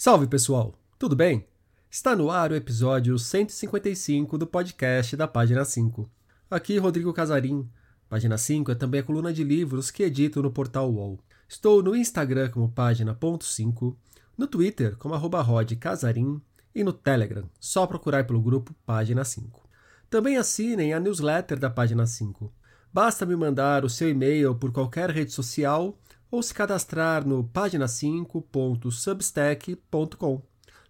Salve pessoal, tudo bem? Está no ar o episódio 155 do podcast da Página 5. Aqui Rodrigo Casarim. Página 5 é também a coluna de livros que edito no portal UOL. Estou no Instagram como página.5, no Twitter como arroba rodcasarim e no Telegram, só procurar pelo grupo Página 5. Também assinem a newsletter da Página 5. Basta me mandar o seu e-mail por qualquer rede social ou se cadastrar no página5.substack.com.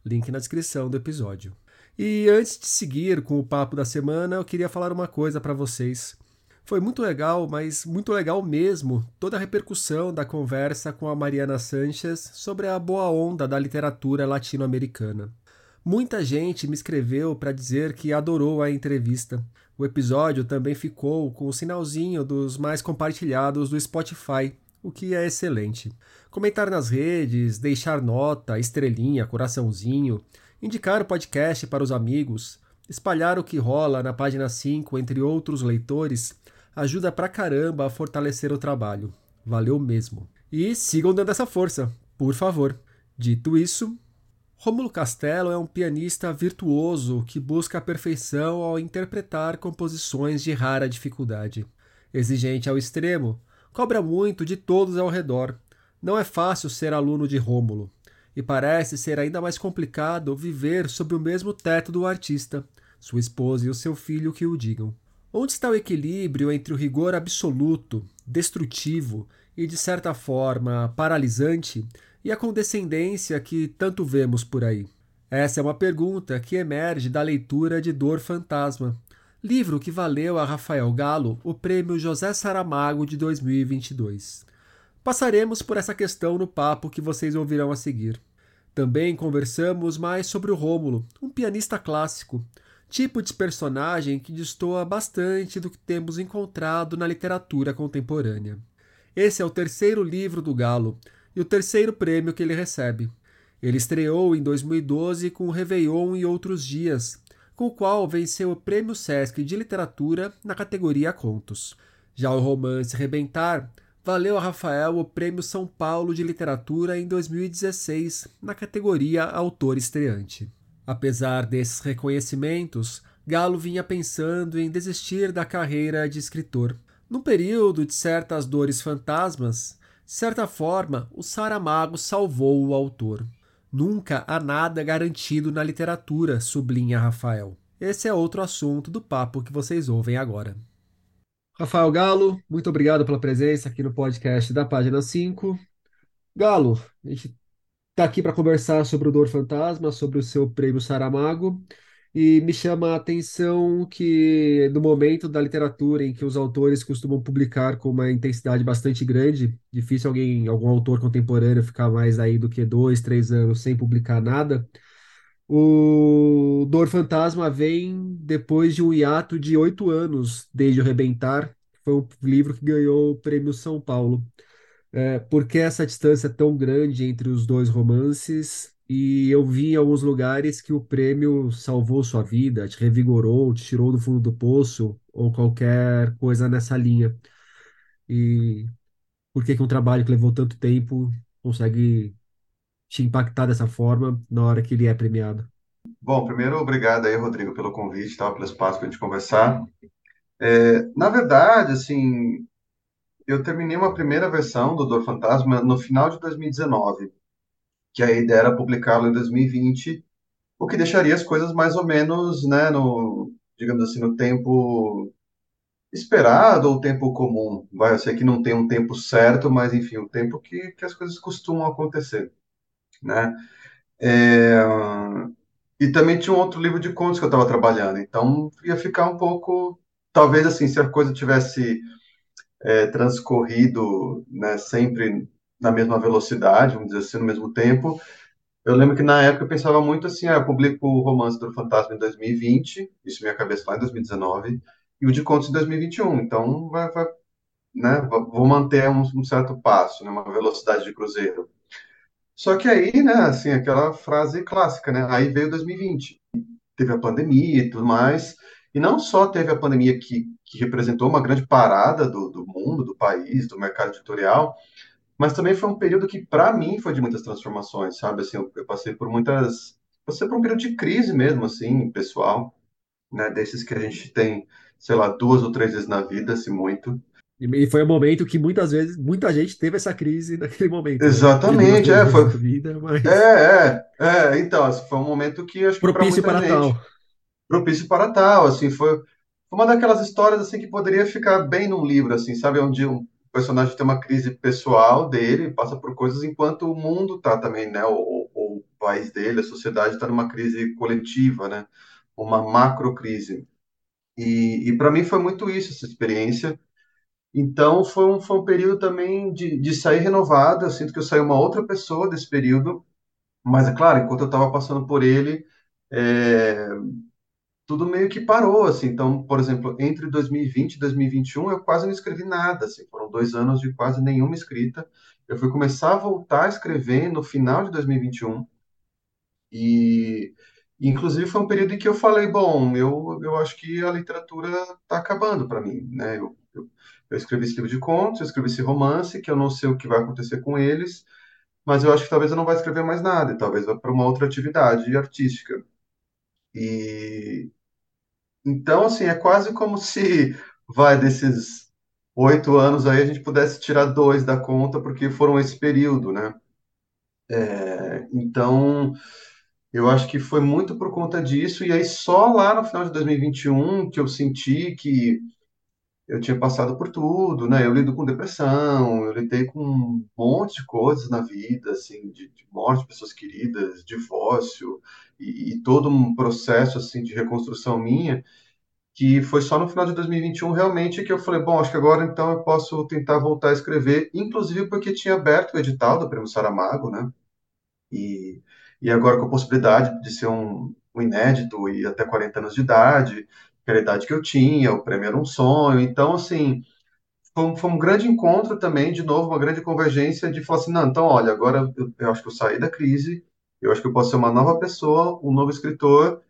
Link na descrição do episódio. E antes de seguir com o papo da semana, eu queria falar uma coisa para vocês. Foi muito legal, mas muito legal mesmo, toda a repercussão da conversa com a Mariana Sanchez sobre a boa onda da literatura latino-americana. Muita gente me escreveu para dizer que adorou a entrevista. O episódio também ficou com o sinalzinho dos mais compartilhados do Spotify, o que é excelente. Comentar nas redes, deixar nota, estrelinha, coraçãozinho, indicar o podcast para os amigos, espalhar o que rola na página 5 entre outros leitores ajuda pra caramba a fortalecer o trabalho. Valeu mesmo. E sigam dando essa força, por favor. Dito isso, Rômulo Castelo é um pianista virtuoso que busca a perfeição ao interpretar composições de rara dificuldade. Exigente ao extremo, cobra muito de todos ao redor. Não é fácil ser aluno de Rômulo, e parece ser ainda mais complicado viver sob o mesmo teto do artista, sua esposa e o seu filho que o digam. Onde está o equilíbrio entre o rigor absoluto, destrutivo e, de certa forma, paralisante e a condescendência que tanto vemos por aí? Essa é uma pergunta que emerge da leitura de Dor Fantasma, livro que valeu a Rafael Galo o prêmio José Saramago de 2022. Passaremos por essa questão no papo que vocês ouvirão a seguir. Também conversamos mais sobre o Rômulo, um pianista clássico, tipo de personagem que destoa bastante do que temos encontrado na literatura contemporânea. Esse é o terceiro livro do Galo, e o terceiro prêmio que ele recebe. Ele estreou em 2012 com Réveillon e Outros Dias, com o qual venceu o Prêmio Sesc de Literatura na categoria Contos. Já o romance Rebentar valeu a Rafael o Prêmio São Paulo de Literatura em 2016, na categoria Autor Estreante. Apesar desses reconhecimentos, Galo vinha pensando em desistir da carreira de escritor. Num período de certas dores fantasmas, de certa forma, o Saramago salvou o autor. Nunca há nada garantido na literatura, sublinha Rafael. Esse é outro assunto do papo que vocês ouvem agora. Rafael Galo, muito obrigado pela presença aqui no podcast da página 5. Galo, a gente está aqui para conversar sobre o Dor Fantasma, sobre o seu prêmio Saramago. E me chama a atenção que, no momento da literatura em que os autores costumam publicar com uma intensidade bastante grande, difícil alguém, algum autor contemporâneo ficar mais aí do que dois, três anos sem publicar nada, o Dor Fantasma vem depois de um hiato de oito anos desde o Rebentar, foi um livro que ganhou o Prêmio São Paulo. É, por que essa distância tão grande entre os dois romances e eu vi em alguns lugares que o prêmio salvou sua vida, te revigorou, te tirou do fundo do poço, ou qualquer coisa nessa linha. E por que que um trabalho que levou tanto tempo consegue te impactar dessa forma na hora que ele é premiado? Bom, primeiro, obrigado aí, Rodrigo, pelo convite, tá, pelo espaço para a gente conversar. É, na verdade, assim, eu terminei uma primeira versão do Dor Fantasma no final de 2019 que a ideia era publicá-lo em 2020, o que deixaria as coisas mais ou menos, né, no, digamos assim, no tempo esperado ou tempo comum. Vai, eu sei que não tem um tempo certo, mas enfim, o tempo que, que as coisas costumam acontecer, né? É, e também tinha um outro livro de contos que eu estava trabalhando, então ia ficar um pouco, talvez assim, se a coisa tivesse é, transcorrido, né, sempre na mesma velocidade, vamos dizer assim, no mesmo tempo. Eu lembro que na época eu pensava muito assim, ah, eu publico o Romance do Fantasma em 2020, isso minha cabeça lá em 2019, e o de Contos em 2021, então vai, vai né, vou manter um, um, certo passo, né, uma velocidade de cruzeiro. Só que aí, né, assim, aquela frase clássica, né, aí veio 2020, teve a pandemia e tudo mais, e não só teve a pandemia que, que representou uma grande parada do, do mundo, do país, do mercado editorial, mas também foi um período que, para mim, foi de muitas transformações, sabe? Assim, eu, eu passei por muitas. Passei por um período de crise mesmo, assim, pessoal, né? Desses que a gente tem, sei lá, duas ou três vezes na vida, se muito. E foi um momento que muitas vezes, muita gente teve essa crise naquele momento, né? Exatamente, três é, foi. vida, É, mas é, é. Então, assim, foi um momento que acho que propício muita para tal. gente. propício para tal, assim, foi foi uma daquelas histórias assim que poderia ficar bem num livro, assim, sabe, onde um personagem tem uma crise pessoal dele, passa por coisas enquanto o mundo tá também, né, o, o, o país dele, a sociedade está numa crise coletiva, né, uma macro crise. E, e para mim foi muito isso, essa experiência. Então foi um, foi um período também de, de sair renovado, eu sinto que eu saí uma outra pessoa desse período, mas é claro, enquanto eu estava passando por ele, é, tudo meio que parou, assim. Então, por exemplo, entre 2020 e 2021, eu quase não escrevi nada, assim. Foram dois anos de quase nenhuma escrita. Eu fui começar a voltar a escrever no final de 2021 e, inclusive, foi um período em que eu falei, bom, eu, eu acho que a literatura está acabando para mim, né? Eu, eu, eu escrevi esse livro de contos, eu escrevi esse romance, que eu não sei o que vai acontecer com eles, mas eu acho que talvez eu não vá escrever mais nada, e talvez vá para uma outra atividade artística. E, Então, assim, é quase como se, vai, desses oito anos aí, a gente pudesse tirar dois da conta, porque foram esse período, né? É, Então, eu acho que foi muito por conta disso, e aí só lá no final de 2021 que eu senti que eu tinha passado por tudo, né? Eu lido com depressão, eu lidei com um monte de coisas na vida, assim, de, de morte de pessoas queridas, divórcio, e, e todo um processo, assim, de reconstrução minha, que foi só no final de 2021 realmente que eu falei, bom, acho que agora então eu posso tentar voltar a escrever, inclusive porque tinha aberto o edital do Prêmio Saramago, né? E, e agora com a possibilidade de ser um, um inédito e até 40 anos de idade, que era a idade que eu tinha, o prêmio era um sonho, então assim, foi um, foi um grande encontro também, de novo, uma grande convergência de falar assim, não, então olha, agora eu, eu acho que eu saí da crise, eu acho que eu posso ser uma nova pessoa, um novo escritor,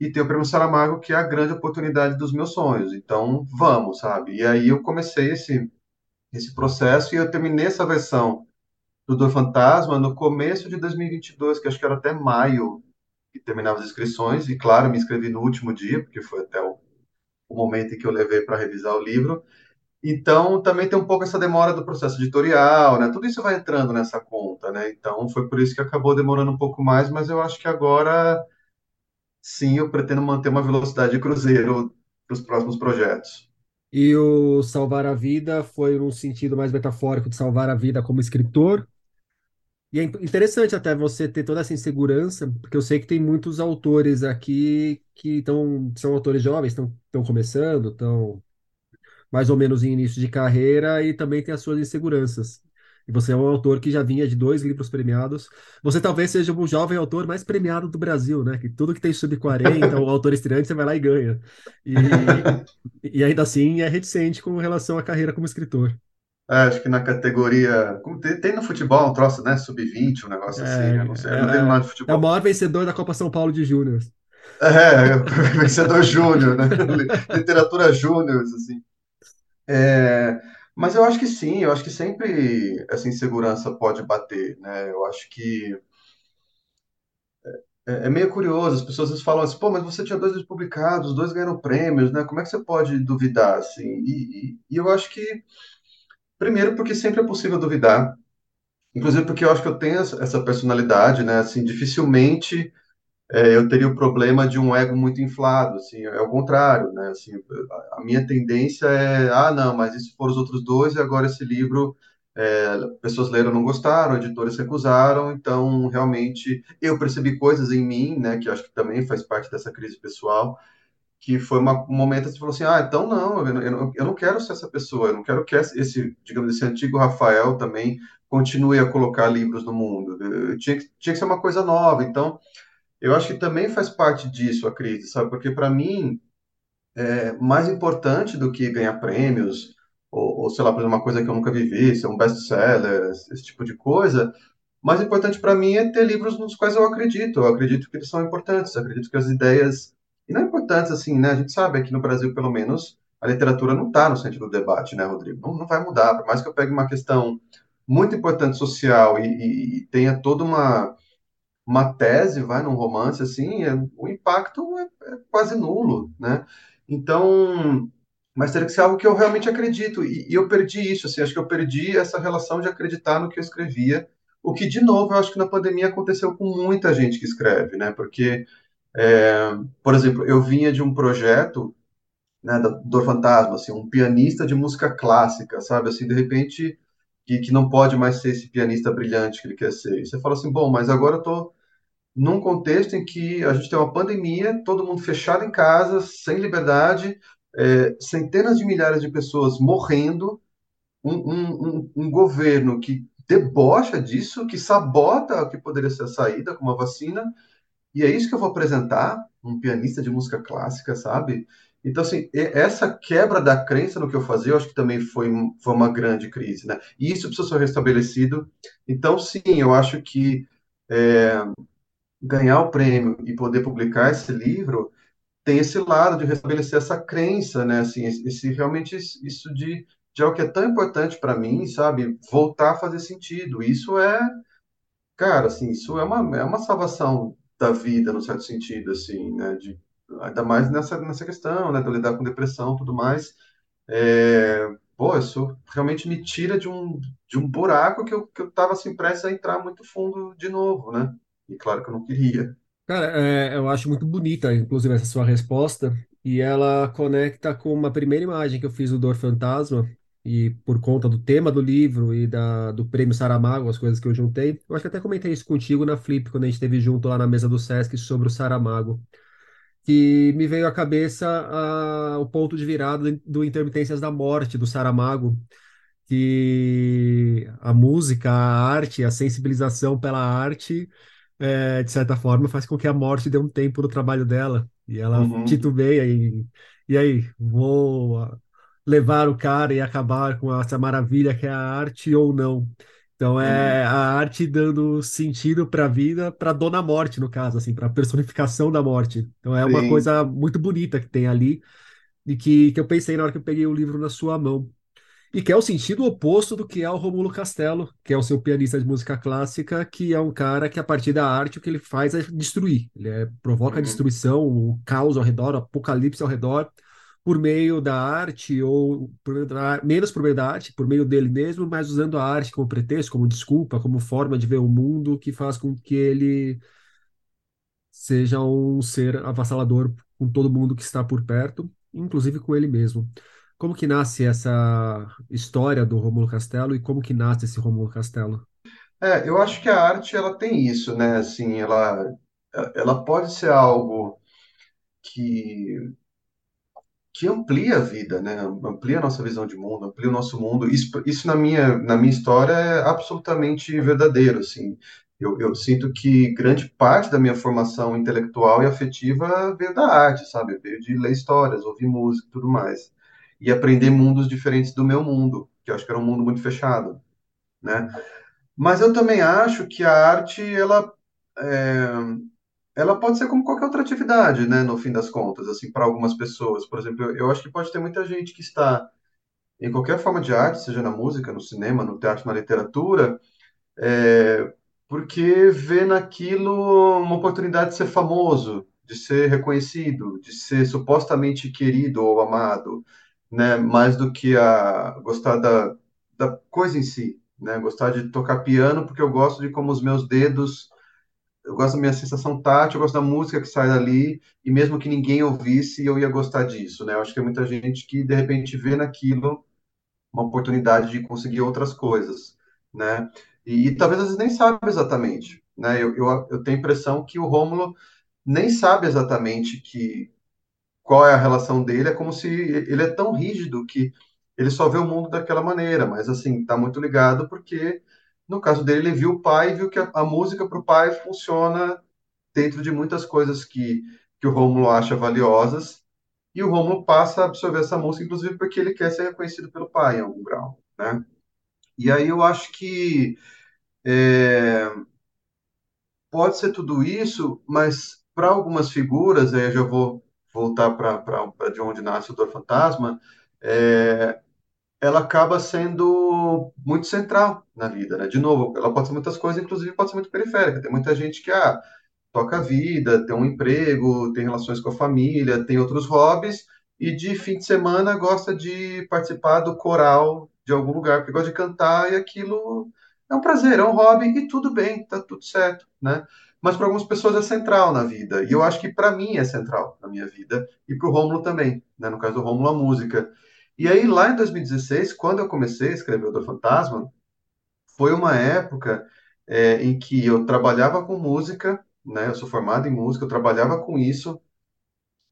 e tem o Prêmio Saramago, que é a grande oportunidade dos meus sonhos. Então, vamos, sabe? E aí eu comecei esse, esse processo e eu terminei essa versão do Dor Fantasma no começo de 2022, que acho que era até maio que terminava as inscrições. E, claro, me inscrevi no último dia, porque foi até o, o momento em que eu levei para revisar o livro. Então, também tem um pouco essa demora do processo editorial, né? Tudo isso vai entrando nessa conta, né? Então, foi por isso que acabou demorando um pouco mais, mas eu acho que agora Sim, eu pretendo manter uma velocidade de cruzeiro para os próximos projetos. E o salvar a vida foi num sentido mais metafórico de salvar a vida como escritor. E é in- interessante até você ter toda essa insegurança, porque eu sei que tem muitos autores aqui que estão, são autores jovens, estão, estão começando, estão mais ou menos em início de carreira e também tem as suas inseguranças. E você é um autor que já vinha de dois livros premiados. Você talvez seja o jovem autor mais premiado do Brasil, né? Que tudo que tem sub 40, o autor estreante, você vai lá e ganha. E, e ainda assim é reticente com relação à carreira como escritor. É, acho que na categoria. como Tem, tem no futebol um troço, né? Sub-20, um negócio assim. Eu não sei, É, eu não entendo é, nada de é o futebol. maior vencedor da Copa São Paulo de Júnior. É, vencedor júnior, né? Literatura júnior, assim. É, mas eu acho que sim, eu acho que sempre essa insegurança pode bater, né? Eu acho que é, é meio curioso, as pessoas vezes falam assim, pô, mas você tinha dois livros publicados, os dois ganharam prêmios, né? Como é que você pode duvidar, assim? E, e, e eu acho que, primeiro, porque sempre é possível duvidar, inclusive porque eu acho que eu tenho essa personalidade, né? Assim, dificilmente é, eu teria o problema de um ego muito inflado, assim, é o contrário, né? Assim, a minha tendência é, ah, não, mas isso foram os outros dois e agora esse livro, é, pessoas leram, não gostaram, editores recusaram, então realmente eu percebi coisas em mim, né, que acho que também faz parte dessa crise pessoal, que foi uma, um momento que você falou assim, ah, então não, eu, não- eu não quero ser essa pessoa, eu não quero que esse, digamos, esse antigo Rafael também continue a colocar livros no mundo, eu tinha que, tinha que ser uma coisa nova, então eu acho que também faz parte disso a crise, sabe? Porque para mim, é mais importante do que ganhar prêmios, ou, ou sei lá, por uma coisa que eu nunca vivi, ser um best-seller, esse tipo de coisa, mais importante para mim é ter livros nos quais eu acredito. Eu acredito que eles são importantes, acredito que as ideias. E não importantes assim, né? A gente sabe aqui no Brasil, pelo menos, a literatura não está no centro do debate, né, Rodrigo? Não, não vai mudar, por mais que eu pegue uma questão. muito importante social e, e, e tenha toda uma, uma tese, vai num romance assim, é, o impacto é, é, quase nulo, né? Então, mas teria que ser algo que eu realmente acredito e, e, eu perdi isso, assim, acho que eu perdi essa relação de acreditar no que eu escrevia, o que de novo eu acho que na pandemia aconteceu com muita gente que escreve, né? Porque, é, por exemplo, eu vinha de um projeto né, Dor Fantasma, assim, um pianista de música clássica, sabe? Assim, de repente, que, que não pode mais ser esse pianista brilhante que ele quer ser. E você fala assim, bom, mas agora eu tô num contexto em que a gente tem uma pandemia, todo mundo fechado em casa, sem liberdade, é, centenas de milhares de pessoas morrendo, um, um, um, um governo que debocha disso, que sabota o que poderia ser a saída com uma vacina, e é isso que eu vou apresentar, um pianista de música clássica, sabe? Então, assim, essa quebra da crença no que eu fazia, eu acho que também foi, foi uma grande crise, né? E isso precisa ser restabelecido. Então, sim, eu acho que é, ganhar o prêmio e poder publicar esse livro tem esse lado de restabelecer essa crença, né? Assim, esse, realmente isso de, de algo que é tão importante para mim, sabe? Voltar a fazer sentido. Isso é, cara, assim, isso é uma, é uma salvação da vida, no certo sentido, assim, né? De, ainda mais nessa, nessa questão, né? De lidar com depressão e tudo mais. É, pô, isso realmente me tira de um, de um buraco que eu, que eu tava, assim, prestes a entrar muito fundo de novo, né? E claro que eu não queria. Cara, é, eu acho muito bonita, inclusive, essa sua resposta, e ela conecta com uma primeira imagem que eu fiz do Dor Fantasma, e por conta do tema do livro e da, do prêmio Saramago, as coisas que eu juntei, eu acho que até comentei isso contigo na Flip, quando a gente esteve junto lá na mesa do Sesc sobre o Saramago, que me veio à cabeça a, o ponto de virada do Intermitências da Morte, do Saramago, que a música, a arte, a sensibilização pela arte é, de certa forma, faz com que a morte dê um tempo no trabalho dela. E ela Uhum, titubeia e, e aí, vou levar o cara e acabar com essa maravilha que é a arte ou não? Então é uhum, a arte dando sentido para a vida, para Dona Morte, no caso, assim, para a personificação da morte. Então é uma sim, coisa muito bonita que tem ali e que, que eu pensei na hora que eu peguei o livro na sua mão. E que é o sentido oposto do que é o Rômulo Castelo, que é o seu pianista de música clássica, que é um cara que, a partir da arte, o que ele faz é destruir. Ele é, provoca a uhum, destruição, o caos ao redor, o apocalipse ao redor, por meio da arte, ou por, menos por meio da arte, por meio dele mesmo, mas usando a arte como pretexto, como desculpa, como forma de ver o mundo, que faz com que ele seja um ser avassalador com todo mundo que está por perto, inclusive com ele mesmo. Como que nasce essa história do Rômulo Castelo e como que nasce esse Rômulo Castelo? É, eu acho que a arte ela tem isso, né? Assim, ela ela pode ser algo que que amplia a vida, né? Amplia a nossa visão de mundo, amplia o nosso mundo. Isso, isso na minha na minha história é absolutamente verdadeiro, assim. Eu, eu sinto que grande parte da minha formação intelectual e afetiva veio da arte, sabe? Veio de ler histórias, ouvir música, tudo mais, e aprender mundos diferentes do meu mundo, que eu acho que era um mundo muito fechado, né? Mas eu também acho que a arte, ela, é, ela pode ser como qualquer outra atividade, né, no fim das contas, assim, para algumas pessoas. Por exemplo, eu, eu acho que pode ter muita gente que está em qualquer forma de arte, seja na música, no cinema, no teatro, na literatura, é, porque vê naquilo uma oportunidade de ser famoso, de ser reconhecido, de ser supostamente querido ou amado, né? Mais do que a gostar da, da coisa em si, né? Gostar de tocar piano porque eu gosto de como os meus dedos, eu gosto da minha sensação tátil, eu gosto da música que sai dali e mesmo que ninguém ouvisse, eu ia gostar disso, né? Eu acho que tem muita gente que de repente vê naquilo uma oportunidade de conseguir outras coisas, né? E, e talvez às vezes nem sabe exatamente, né? Eu, eu, eu tenho a impressão que o Rômulo nem sabe exatamente que qual é a relação dele, é como se ele é tão rígido que ele só vê o mundo daquela maneira, mas assim, está muito ligado porque no caso dele, ele viu o pai e viu que a, a música para o pai funciona dentro de muitas coisas que, que o Rômulo acha valiosas, e o Rômulo passa a absorver essa música, inclusive porque ele quer ser reconhecido pelo pai em algum grau, né? E aí eu acho que é, pode ser tudo isso, mas para algumas figuras, aí eu já vou voltar para de onde nasce o Dor Fantasma, é, ela acaba sendo muito central na vida, né? De novo, ela pode ser muitas coisas, inclusive pode ser muito periférica. Tem muita gente que ah, toca a vida, tem um emprego, tem relações com a família, tem outros hobbies e de fim de semana gosta de participar do coral de algum lugar, porque gosta de cantar e aquilo é um prazer, é um hobby e tudo bem, tá tudo certo, né? Mas para algumas pessoas é central na vida e eu acho que para mim é central na minha vida e para o Rômulo também, né? No caso do Rômulo a música. E aí lá em 2016, quando eu comecei a escrever o Dor Fantasma, foi uma época é, em que eu trabalhava com música, né? Eu sou formado em música, eu trabalhava com isso,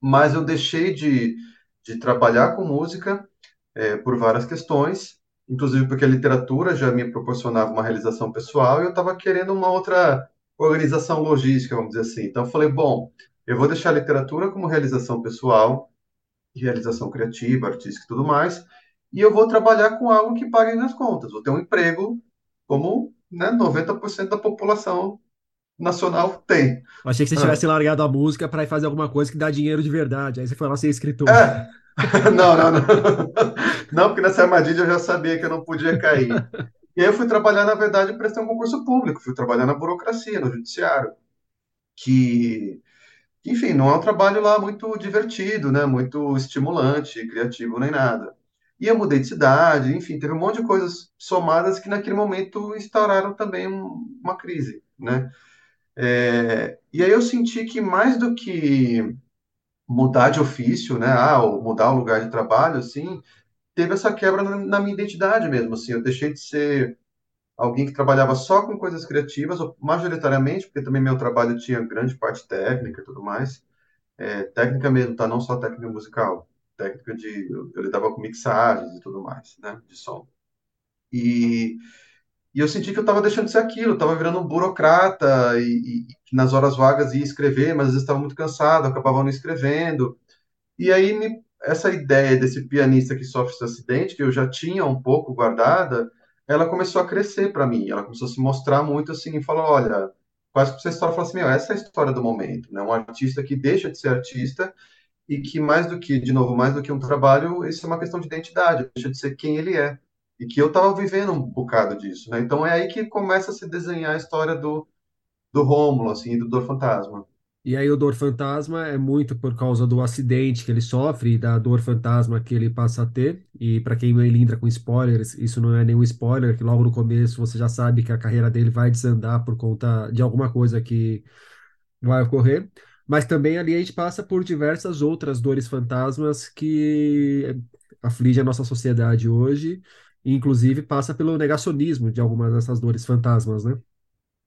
mas eu deixei de, de trabalhar com música é, por várias questões, inclusive porque a literatura já me proporcionava uma realização pessoal e eu estava querendo uma outra organização logística, vamos dizer assim. Então eu falei, bom, eu vou deixar a literatura como realização pessoal, realização criativa, artística e tudo mais, e eu vou trabalhar com algo que pague nas contas. Vou ter um emprego como né, 90% da população nacional tem. Eu achei que você tivesse ah. largado a música para fazer alguma coisa que dá dinheiro de verdade. Aí você foi lá ser escritor. É. não, não, não. Não, porque nessa armadilha eu já sabia que eu não podia cair. E aí eu fui trabalhar, na verdade, prestar um concurso público, fui trabalhar na burocracia, no judiciário, que, enfim, não é um trabalho lá muito divertido, né? Muito estimulante, criativo, nem nada. E eu mudei de cidade, enfim, teve um monte de coisas somadas que naquele momento instauraram também uma crise, né? É, e aí eu senti que mais do que mudar de ofício, né, ah, ou mudar o lugar de trabalho, assim, teve essa quebra na, na, minha identidade mesmo, assim, eu deixei de ser alguém que trabalhava só com coisas criativas, majoritariamente, porque também meu trabalho tinha grande parte técnica e tudo mais, é, técnica mesmo, tá, não só técnica musical, técnica de, eu, eu lidava com mixagens e tudo mais, né, de som. E e eu senti que eu estava deixando de ser aquilo, estava virando um burocrata e, e, nas horas vagas ia escrever, mas às vezes estava muito cansado, acabava não escrevendo. E aí me, essa ideia desse pianista que sofre esse acidente, que eu já tinha um pouco guardada, ela começou a crescer para mim. Ela começou a se mostrar muito assim e falou, olha, quase que essa história fala assim, meu, essa é a história do momento, né? Um artista que deixa de ser artista e que mais do que, de novo, mais do que um trabalho, isso é uma questão de identidade, deixa de ser quem ele é e que eu estava vivendo um bocado disso, né? Então é aí que começa a se desenhar a história do, do Rômulo, assim, do Dor Fantasma. E aí o Dor Fantasma é muito por causa do acidente que ele sofre e da dor fantasma que ele passa a ter. E para quem lindra com spoilers, isso não é nenhum spoiler, que logo no começo você já sabe que a carreira dele vai desandar por conta de alguma coisa que vai ocorrer. Mas também ali a gente passa por diversas outras dores fantasmas que afligem a nossa sociedade hoje e, inclusive, passa pelo negacionismo de algumas dessas dores fantasmas, né?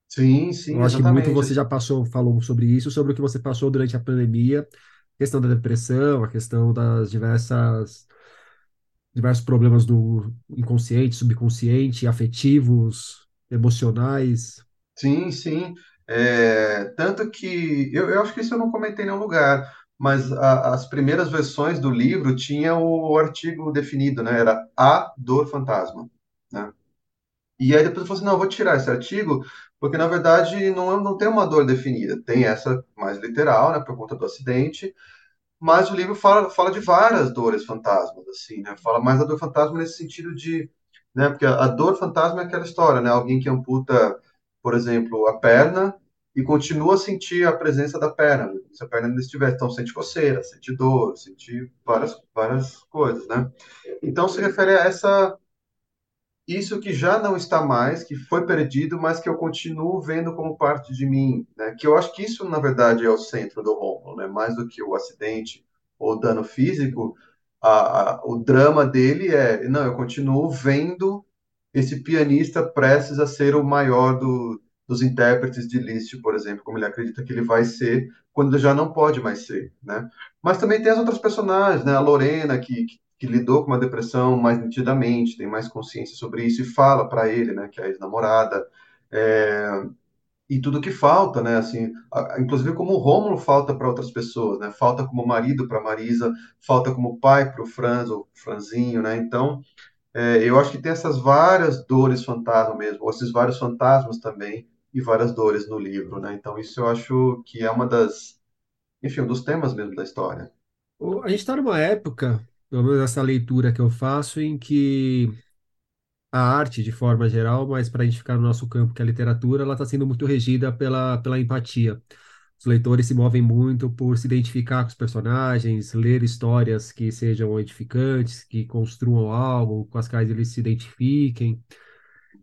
Sim, sim, Eu acho que muito você já passou, falou sobre isso, sobre o que você passou durante a pandemia, questão da depressão, a questão das diversas diversos problemas do inconsciente, subconsciente, afetivos, emocionais. Sim, sim. É, tanto que eu, eu acho que isso eu não comentei em nenhum lugar mas a, as primeiras versões do livro tinha o artigo definido, né? Era a dor fantasma, né? E aí depois eu falei assim, não, eu vou tirar esse artigo, porque na verdade não, não tem uma dor definida, tem essa mais literal, né, por conta do acidente, mas o livro fala, fala de várias dores fantasmas, assim, né? Fala mais da dor fantasma nesse sentido de, né, porque a, a dor fantasma é aquela história, né? Alguém que amputa, por exemplo, a perna e continua a sentir a presença da perna, se a perna ainda estiver, então sente coceira, sente dor, sente várias, várias coisas, né? Então se refere a essa isso que já não está mais, que foi perdido, mas que eu continuo vendo como parte de mim, né? Que eu acho que isso na verdade é o centro do Rômulo, né? Mais do que o acidente ou dano físico, a, a, o drama dele é, não, eu continuo vendo esse pianista prestes a ser o maior do, dos intérpretes de Liszt, por exemplo, como ele acredita que ele vai ser quando ele já não pode mais ser, né? Mas também tem as outras personagens, né? A Lorena, que, que, que lidou com uma depressão mais nitidamente, tem mais consciência sobre isso e fala para ele, né? Que é a ex-namorada. É... E tudo que falta, né? Assim, a, inclusive como o Rômulo falta para outras pessoas, né? Falta como marido para Marisa, falta como pai para o Franz, ou Franzinho, né? Então, é, eu acho que tem essas várias dores fantasma mesmo, ou esses vários fantasmas também, e várias dores no livro, né? Então isso eu acho que é uma das, enfim, um dos temas mesmo da história. A gente está numa época, pelo menos essa leitura que eu faço, em que a arte, de forma geral, mas para a gente ficar no nosso campo, que é a literatura, ela está sendo muito regida pela, pela empatia. Os leitores se movem muito por se identificar com os personagens, ler histórias que sejam edificantes, que construam algo com as quais eles se identifiquem.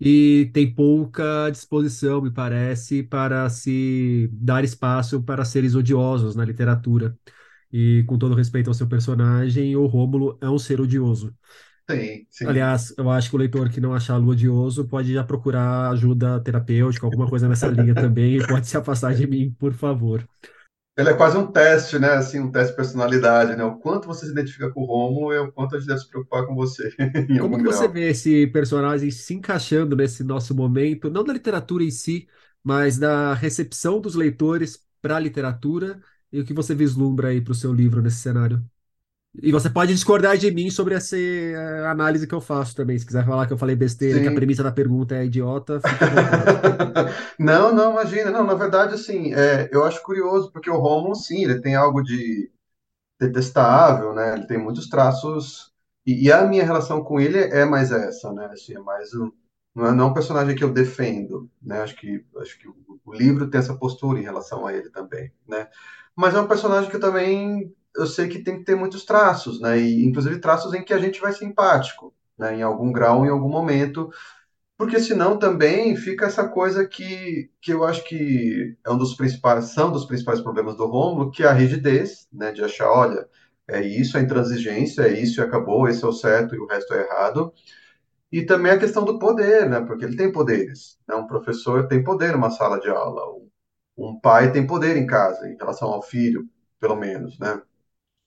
E tem pouca disposição, me parece, para se dar espaço para seres odiosos na literatura. E com todo respeito ao seu personagem, o Rômulo é um ser odioso. Sim, sim. Aliás, eu acho que o leitor que não achar odioso pode já procurar ajuda terapêutica, alguma coisa nessa linha também, e pode se afastar de mim, por favor. Ele é quase um teste, né? Assim, um teste de personalidade, né? O quanto você se identifica com o Romulo e o quanto a gente deve se preocupar com você, Como que você vê esse personagem se encaixando nesse nosso momento, não da literatura em si, mas da recepção dos leitores para a literatura e o que você vislumbra aí para o seu livro nesse cenário? E você pode discordar de mim sobre essa eh, análise que eu faço também. Se quiser falar que eu falei besteira, e que a Sim. premissa da pergunta é idiota. Não, não, imagina. Não, na verdade, assim, é, eu acho curioso, porque o Romulo, sim, ele tem algo de detestável, né? Ele tem muitos traços e, e a minha relação com ele é mais essa, né? Assim, é mais um, não é, não é um personagem que eu defendo, né? Acho que acho que o, o livro tem essa postura em relação a ele também, né? Mas é um personagem que eu também eu sei que tem que ter muitos traços, né? E inclusive traços em que a gente vai ser empático, né? Em algum grau, em algum momento, porque senão também fica essa coisa que, que eu acho que é um dos principais, são dos principais problemas do Rômulo, que é a rigidez, né, de achar, olha, é isso, a intransigência, é isso e acabou, esse é o certo e o resto é errado. E também a questão do poder, né, porque ele tem poderes. Né, um professor tem poder numa sala de aula, um pai tem poder em casa, em relação ao filho, pelo menos, né?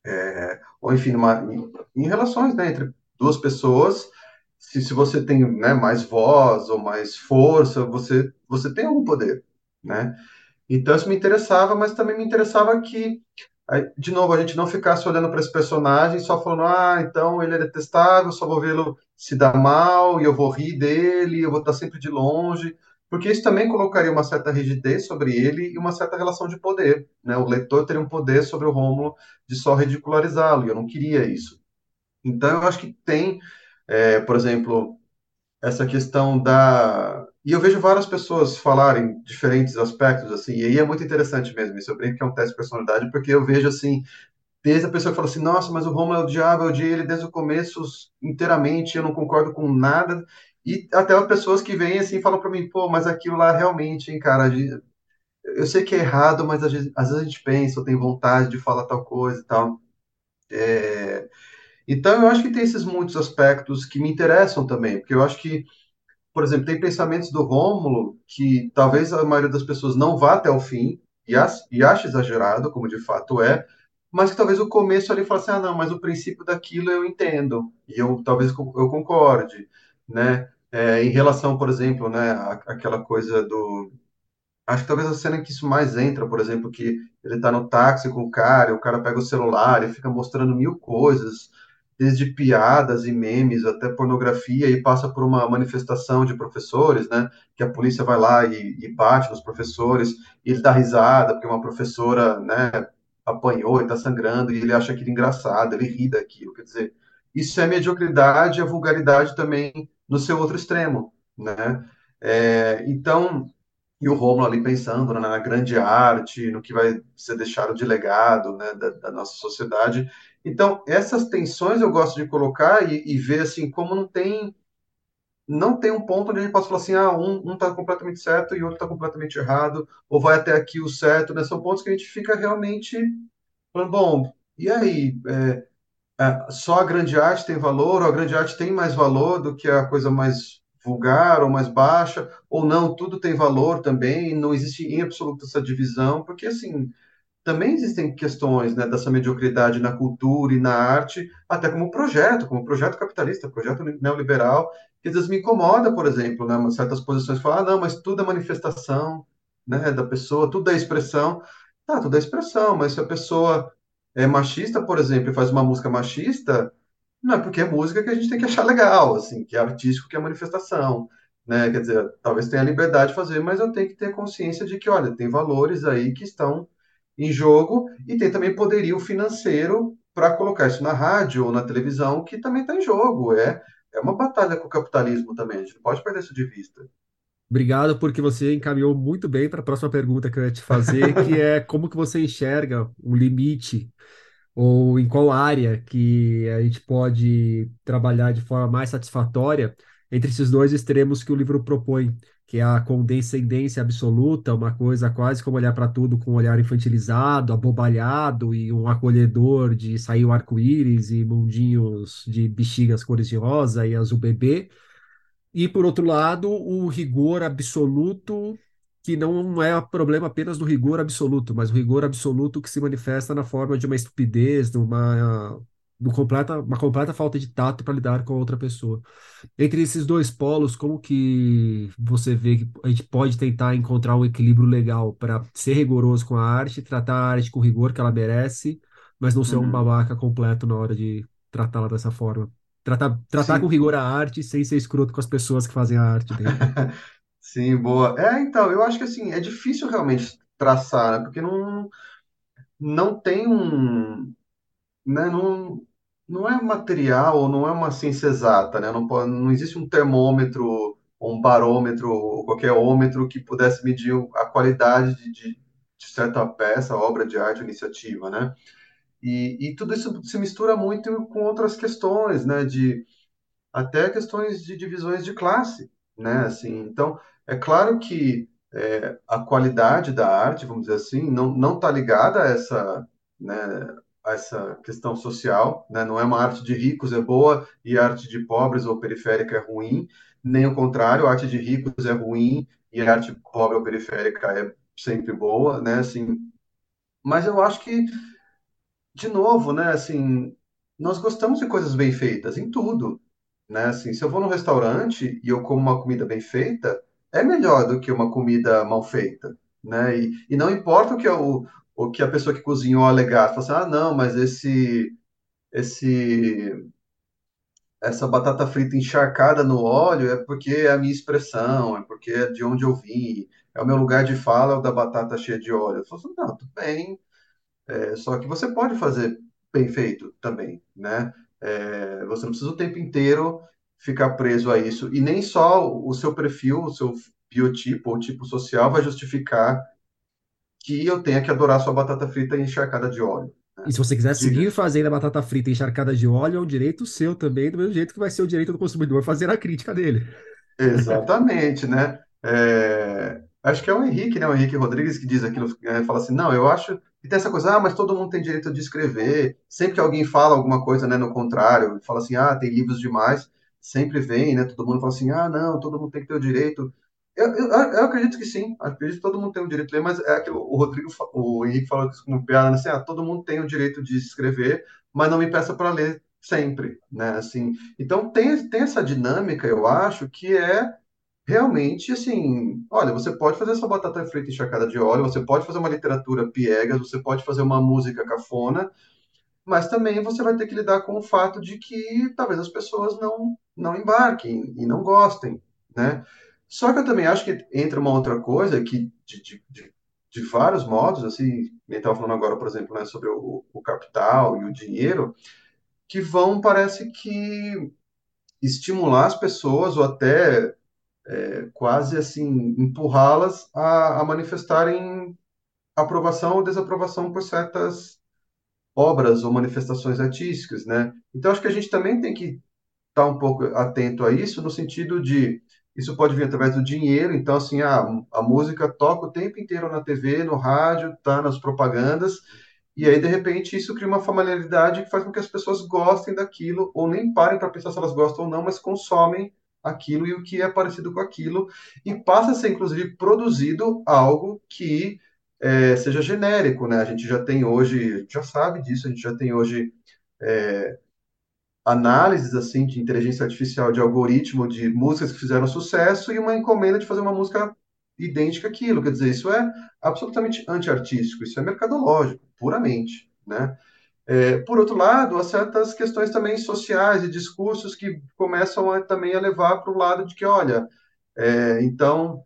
É, ou enfim, numa, em, em relações né, entre duas pessoas, se, se você tem né, mais voz ou mais força, você, você tem algum poder, né? Então isso me interessava, mas também me interessava que, de novo, a gente não ficasse olhando para esse personagem só falando, ah, então ele é detestável, só vou vê-lo se dar mal e eu vou rir dele, eu vou estar sempre de longe, porque isso também colocaria uma certa rigidez sobre ele e uma certa relação de poder, né? O leitor teria um poder sobre o Rômulo de só ridicularizá-lo, e eu não queria isso. Então eu acho que tem, é, por exemplo, essa questão da. E eu vejo várias pessoas falarem diferentes aspectos, assim, e aí é muito interessante mesmo. Isso eu brinco que é um teste de personalidade, porque eu vejo, assim, desde a pessoa que fala assim: nossa, mas o Romulo é o diabo, eu odiei ele desde o começo inteiramente, eu não concordo com nada. E até as pessoas que vêm assim falam para mim: pô, mas aquilo lá realmente, hein, cara, eu sei que é errado, mas às vezes, a gente pensa, ou tem vontade de falar tal coisa e tal. É, Então, eu acho que tem esses muitos aspectos que me interessam também, porque eu acho que por exemplo, tem pensamentos do Rômulo que talvez a maioria das pessoas não vá até o fim e, ach- e ache exagerado, como de fato é, mas que talvez o começo ali fale assim, ah, não, mas o princípio daquilo eu entendo, e eu talvez eu concorde, né? É, em relação, por exemplo, né, àquela coisa do Acho que talvez a cena que isso mais entra, por exemplo, que ele tá no táxi com o cara, o cara pega o celular e fica mostrando mil coisas, desde piadas e memes até pornografia, e passa por uma manifestação de professores, né? Que a polícia vai lá e, e bate nos professores, e ele dá risada, porque uma professora, né, apanhou e tá sangrando, e ele acha aquilo engraçado, ele ri daquilo. Quer dizer, isso é mediocridade a vulgaridade também no seu outro extremo, né? É, então, e o Rômulo ali pensando né, na grande arte, no que vai ser deixado de legado né, da, da nossa sociedade. Então, essas tensões eu gosto de colocar e, e ver assim como não tem não tem um ponto onde a gente possa falar assim, ah, um está completamente certo e outro está completamente errado, ou vai até aqui o certo, né? São pontos que a gente fica realmente falando, bom, e aí? É, só a grande arte tem valor, ou a grande arte tem mais valor do que a coisa mais vulgar ou mais baixa, ou não, tudo tem valor também, não existe em absoluto essa divisão, porque assim, também existem questões, né, dessa mediocridade na cultura e na arte, até como projeto, como projeto capitalista, projeto neoliberal, que às vezes me incomoda, por exemplo, né, certas posições falam, ah, não, mas tudo é manifestação, né, da pessoa, tudo é expressão. Tá, tudo é expressão, mas se a pessoa é machista, por exemplo, e faz uma música machista, não é porque é música que a gente tem que achar legal, assim, que é artístico, que é manifestação, né? Quer dizer, talvez tenha liberdade de fazer, mas eu tenho que ter consciência de que, olha, tem valores aí que estão em jogo e tem também poderio financeiro para colocar isso na rádio ou na televisão, que também está em jogo. É, é uma batalha com o capitalismo também, a gente não pode perder isso de vista. Obrigado, porque você encaminhou muito bem para a próxima pergunta que eu ia te fazer, que é como que você enxerga um limite ou em qual área que a gente pode trabalhar de forma mais satisfatória entre esses dois extremos que o livro propõe, que é a condescendência absoluta, uma coisa quase como olhar para tudo com um olhar infantilizado, abobalhado e um acolhedor de sair o arco-íris e mundinhos de bexigas cores de rosa e azul bebê. E, por outro lado, o rigor absoluto, que não é problema apenas do rigor absoluto, mas o rigor absoluto que se manifesta na forma de uma estupidez, de uma do completa, uma completa falta de tato para lidar com outra pessoa. Entre esses dois polos, como que você vê que a gente pode tentar encontrar um equilíbrio legal para ser rigoroso com a arte, tratar a arte com o rigor que ela merece, mas não ser um Uhum. babaca completo na hora de tratá-la dessa forma? Tratar, tratar com rigor a arte sem ser escroto com as pessoas que fazem a arte, de repente. sim, boa. É, então, eu acho que assim, é difícil realmente traçar, né? Porque não, não tem um, né, não, não é material ou não é uma ciência exata, né? Não, pode, não existe um termômetro, ou um barômetro, ou qualquer ômetro que pudesse medir a qualidade de, de, de certa peça, obra de arte, iniciativa, né? E, e tudo isso se mistura muito com outras questões, né? De até questões de divisões de classe, né? Assim, então, é claro que é, a qualidade da arte, vamos dizer assim, não não está ligada a essa, né, a essa questão social, né? Não é uma arte de ricos é boa e a arte de pobres ou periférica é ruim, nem o contrário, a arte de ricos é ruim e a arte pobre ou periférica é sempre boa, né? Assim, mas eu acho que de novo, né, assim, nós gostamos de coisas bem feitas em tudo, né? Assim, se eu vou num restaurante e eu como uma comida bem feita, é melhor do que uma comida mal feita, né? E, e não importa o que, o, o que a pessoa que cozinhou alegar, fala assim, ah, não, mas esse, esse, essa batata frita encharcada no óleo é porque é a minha expressão, é porque é de onde eu vim, é o meu lugar de fala, é o da batata cheia de óleo. Eu falo assim, não, tudo bem, é, só que você pode fazer bem feito também, né? É, você não precisa o tempo inteiro ficar preso a isso. E nem só o seu perfil, o seu biotipo ou tipo social vai justificar que eu tenha que adorar sua batata frita encharcada de óleo. E Né? se você quiser seguir fazendo a batata frita encharcada de óleo, é um direito seu também, do mesmo jeito que vai ser o direito do consumidor fazer a crítica dele. Exatamente, né? É, acho que é o Henrique, né? O Henrique Rodrigues que diz aquilo, é, fala assim, não, eu acho que tem essa coisa, ah, mas todo mundo tem direito de escrever. Sempre que alguém fala alguma coisa, né, no contrário, fala assim, ah, tem livros demais, sempre vem, né? Todo mundo fala assim, ah, não, todo mundo tem que ter o direito. Eu, eu, eu acredito que sim, acredito que todo mundo tem o direito de ler, mas é aquilo, o Rodrigo, o Henrique falou isso com piada, né, assim, ah, todo mundo tem o direito de escrever, mas não me peça para ler sempre, né? Assim, então tem, tem essa dinâmica, eu acho, que é realmente assim, olha, você pode fazer sua batata frita encharcada de óleo, você pode fazer uma literatura piegas, você pode fazer uma música cafona, mas também você vai ter que lidar com o fato de que talvez as pessoas não não embarquem e não gostem, né? Só que eu também acho que entra uma outra coisa que de, de, de, vários modos, assim, eu estava falando agora, por exemplo, né, sobre o, o capital e o dinheiro, que vão, parece que estimular as pessoas ou até é, quase assim empurrá-las a, a manifestarem aprovação ou desaprovação por certas obras ou manifestações artísticas, né? Então acho que a gente também tem que estar um pouco atento a isso no sentido de isso pode vir através do dinheiro, então assim, a, a música toca o tempo inteiro na TV, no rádio, tá nas propagandas, e aí de repente isso cria uma familiaridade que faz com que as pessoas gostem daquilo ou nem parem para pensar se elas gostam ou não, mas consomem aquilo e o que é parecido com aquilo e passa a ser inclusive produzido algo que é, seja genérico, né? A gente já tem hoje, já sabe disso, a gente já tem hoje é, análises assim de inteligência artificial de algoritmo de músicas que fizeram sucesso e uma encomenda de fazer uma música idêntica àquilo. Quer dizer, isso é absolutamente antiartístico, isso é mercadológico, puramente, né? É, por outro lado, há certas questões também sociais e discursos que começam a, também a levar para o lado de que, olha, é, então,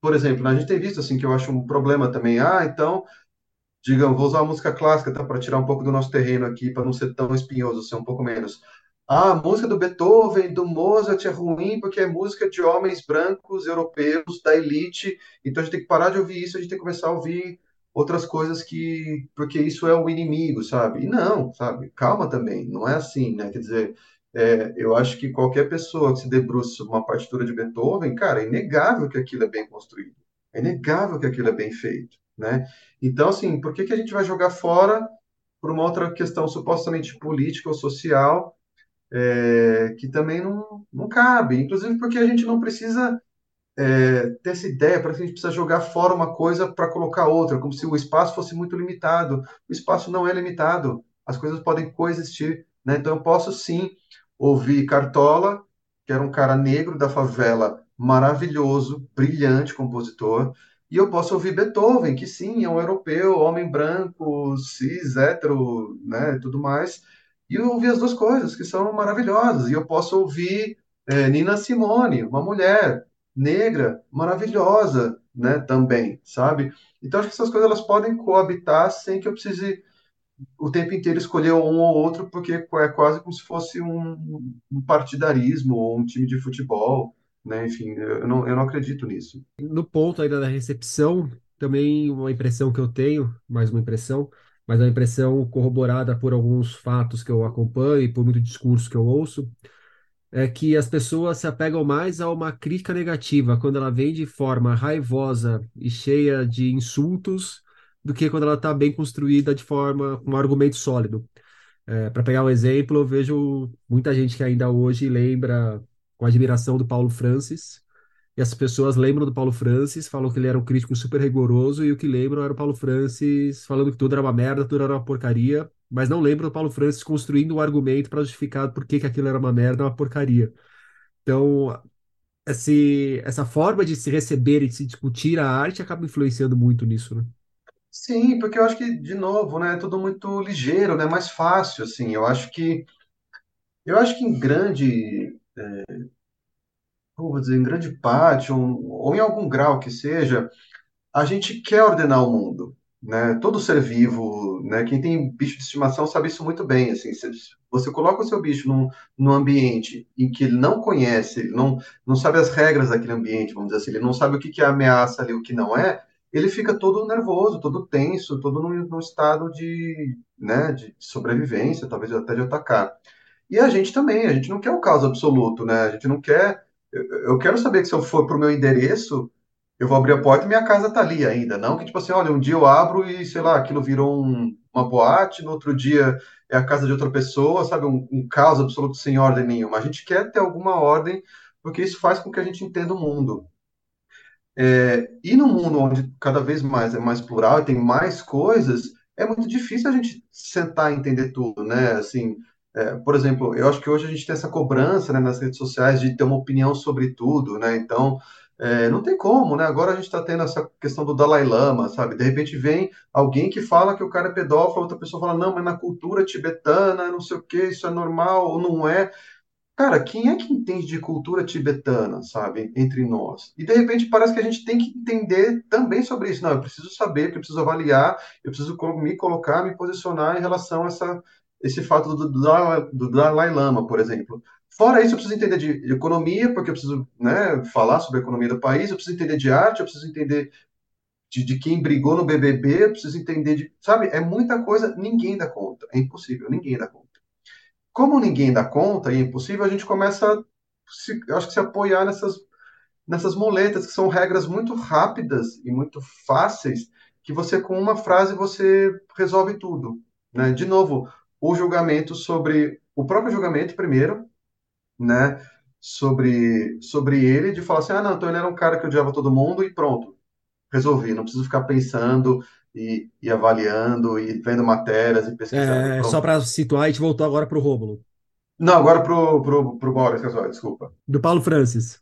por exemplo, a gente tem visto assim que eu acho um problema também. Ah, então digam, vou usar a música clássica, tá, para tirar um pouco do nosso terreno aqui, para não ser tão espinhoso, ser um pouco menos. Ah, a música do Beethoven, do Mozart é ruim porque é música de homens brancos, europeus, da elite, então a gente tem que parar de ouvir isso, a gente tem que começar a ouvir outras coisas que, porque isso é o inimigo, sabe? E não, sabe? Calma também, não é assim, né? Quer dizer, é, eu acho que qualquer pessoa que se debruça uma partitura de Beethoven, cara, é inegável que aquilo é bem construído, é inegável que aquilo é bem feito, né? Então, assim, por que que a gente vai jogar fora por uma outra questão supostamente política ou social é, que também não, não cabe? Inclusive porque a gente não precisa é, ter essa ideia, para que a gente precisa jogar fora uma coisa para colocar outra, como se o espaço fosse muito limitado. O espaço não é limitado, as coisas podem coexistir. Né? Então, eu posso sim ouvir Cartola, que era um cara negro da favela, maravilhoso, brilhante compositor, e eu posso ouvir Beethoven, que sim, é um europeu, homem branco, cis, hétero, né, tudo mais, e eu as duas coisas, que são maravilhosas. E eu posso ouvir é, Nina Simone, uma mulher, negra, maravilhosa, né, também, sabe? Então acho que essas coisas elas podem coabitar sem que eu precise o tempo inteiro escolher um ou outro, porque é quase como se fosse um, um partidarismo ou um time de futebol, né? Enfim, eu não, eu não acredito nisso. No ponto ainda da recepção, também uma impressão que eu tenho, mais uma impressão, mas é uma impressão corroborada por alguns fatos que eu acompanho e por muito discurso que eu ouço, é que as pessoas se apegam mais a uma crítica negativa quando ela vem de forma raivosa e cheia de insultos do que quando ela está bem construída de forma com um argumento sólido. É, Para pegar um exemplo, eu vejo muita gente que ainda hoje lembra com admiração do Paulo Francis, e as pessoas lembram do Paulo Francis, falam que ele era um crítico super rigoroso, e o que lembram era o Paulo Francis falando que tudo era uma merda, tudo era uma porcaria, mas não lembram do Paulo Francis construindo um argumento para justificar por que, que aquilo era uma merda, uma porcaria. Então, esse, essa forma de se receber e de se discutir a arte acaba influenciando muito nisso, né? Sim, porque eu acho que, de novo, né, é tudo muito ligeiro, né, mais fácil, assim. Eu acho que, eu acho que em grande, como vou dizer, em grande parte, ou, ou em algum grau que seja, a gente quer ordenar o mundo, né? Todo ser vivo, né? Quem tem bicho de estimação sabe isso muito bem, assim. Você coloca o seu bicho num, num ambiente em que ele não conhece, ele não, não sabe as regras daquele ambiente, vamos dizer assim, ele não sabe o que que é ameaça ali, o que não é, ele fica todo nervoso, todo tenso, todo num, num estado de, né, de sobrevivência, talvez até de atacar. E a gente também, a gente não quer o caos absoluto, né? A gente não quer. Eu, quero saber que se eu for para o meu endereço, eu vou abrir a porta e minha casa tá ali ainda. Não que, tipo assim, olha, um dia eu abro e, sei lá, aquilo virou um, uma boate, no outro dia é a casa de outra pessoa, sabe? Um, um caos absoluto sem ordem nenhuma. A gente quer ter alguma ordem, porque isso faz com que a gente entenda o mundo. É, e no mundo onde cada vez mais é mais plural e tem mais coisas, é muito difícil a gente sentar e entender tudo, né? Assim, é, por exemplo, eu acho que hoje a gente tem essa cobrança, né, nas redes sociais de ter uma opinião sobre tudo, né? Então, é, não tem como, né? Agora a gente está tendo essa questão do Dalai Lama, sabe? De repente vem alguém que fala que o cara é pedófilo, outra pessoa fala, não, mas na cultura tibetana, não sei o que, isso é normal ou não é. Cara, quem é que entende de cultura tibetana, sabe, entre nós? E de repente parece que a gente tem que entender também sobre isso. Não, eu preciso saber, eu preciso avaliar, eu preciso me colocar, me posicionar em relação a essa, esse fato do, do, Dalai Lama, por exemplo. Fora isso, eu preciso entender de, economia, porque eu preciso né, falar sobre a economia do país, eu preciso entender de arte, eu preciso entender de, de, quem brigou no BBB, eu preciso entender de. Sabe, é muita coisa, ninguém dá conta. É impossível, ninguém dá conta. Como ninguém dá conta e é impossível, a gente começa a se, acho que se apoiar nessas, nessas muletas, que são regras muito rápidas e muito fáceis, que você, com uma frase, você resolve tudo. Né? De novo, o julgamento sobre. O próprio julgamento, primeiro, né? Sobre, sobre ele, de falar assim: ah, não, então ele era um cara que odiava todo mundo e pronto, resolvi. Não preciso ficar pensando e, e avaliando e vendo matérias e pesquisando. É, só para situar, a gente voltou agora para o Rômulo. Não, agora pro, pro, pro Casual, desculpa. Do Paulo Francis.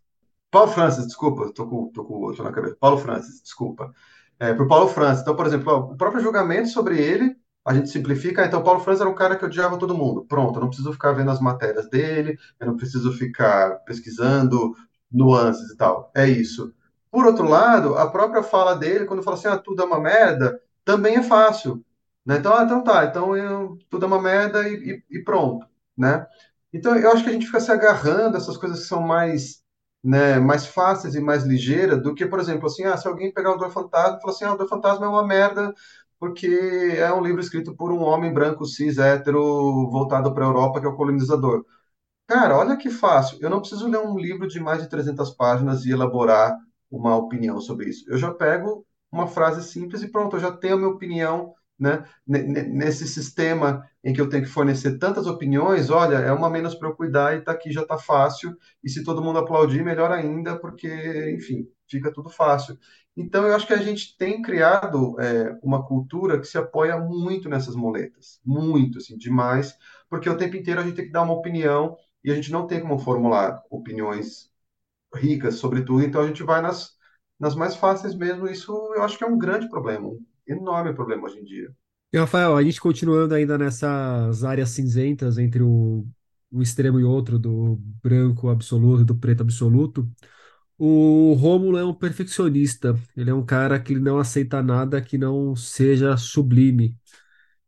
Paulo Francis, desculpa, tô com, tô com o outro na cabeça. Paulo Francis, desculpa. É, pro Paulo Francis. Então, por exemplo, o próprio julgamento sobre ele, a gente simplifica. Então, Paulo Francis era um cara que odiava todo mundo. Pronto, eu não preciso ficar vendo as matérias dele, eu não preciso ficar pesquisando nuances e tal. É isso. Por outro lado, a própria fala dele, quando fala assim, ah, tudo é uma merda, também é fácil, né? Então, ah, então tá, então eu, tudo é uma merda e, e, e pronto, né? Então, eu acho que a gente fica se agarrando a essas coisas que são mais, né, mais fáceis e mais ligeiras do que, por exemplo, assim, ah, se alguém pegar o Dor Fantasma e falar assim, ah, o Dor Fantasma é uma merda porque é um livro escrito por um homem branco, cis, hétero, voltado para a Europa, que é o colonizador. Cara, olha que fácil. Eu não preciso ler um livro de mais de 300 páginas e elaborar uma opinião sobre isso. Eu já pego uma frase simples e pronto, eu já tenho a minha opinião, né? Nesse sistema em que eu tenho que fornecer tantas opiniões, olha, é uma menos para eu cuidar e tá aqui já tá fácil. E se todo mundo aplaudir, melhor ainda, porque, enfim, fica tudo fácil. Então, eu acho que a gente tem criado é, uma cultura que se apoia muito nessas moletas, muito, assim, demais, porque o tempo inteiro a gente tem que dar uma opinião e a gente não tem como formular opiniões ricas sobre tudo, então a gente vai nas, nas mais fáceis mesmo. Isso eu acho que é um grande problema, um enorme problema hoje em dia. E, Rafael, a gente continuando ainda nessas áreas cinzentas entre o, extremo e outro, do branco absoluto e do preto absoluto, o Rômulo é um perfeccionista. Ele é um cara que não aceita nada que não seja sublime.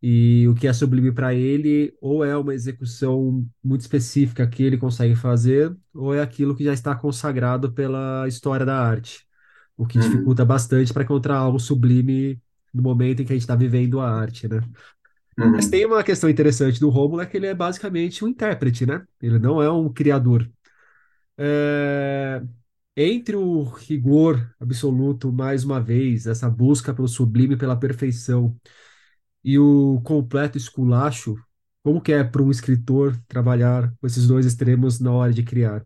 E o que é sublime para ele, ou é uma execução muito específica que ele consegue fazer, ou é aquilo que já está consagrado pela história da arte. O que Uhum, dificulta bastante para encontrar algo sublime no momento em que a gente está vivendo a arte, né? Mas uhum, tem uma questão interessante do Rômulo, é que ele é basicamente um intérprete, né? Ele não é um criador. É, Entre o rigor absoluto, mais uma vez, essa busca pelo sublime, pela perfeição, e o completo esculacho, como que é para um escritor trabalhar com esses dois extremos na hora de criar?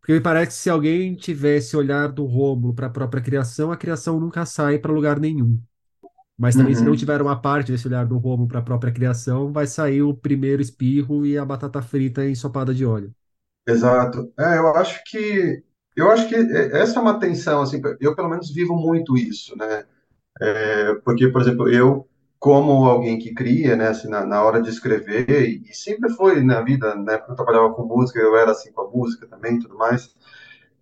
Porque me parece que se alguém tivesse olhar do Rômulo para a própria criação, a criação nunca sai para lugar nenhum. Mas também, se não uhum. tiver uma parte desse olhar do Rômulo para a própria criação, vai sair o primeiro espirro e a batata frita ensopada de óleo. Exato. É, eu acho que eu acho que é, essa é uma tensão assim, eu pelo menos vivo muito isso, né? É, porque, por exemplo, eu como alguém que cria, né, assim, na, na hora de escrever e, e sempre foi na vida, né, eu trabalhava com música, eu era assim com a música também, tudo mais.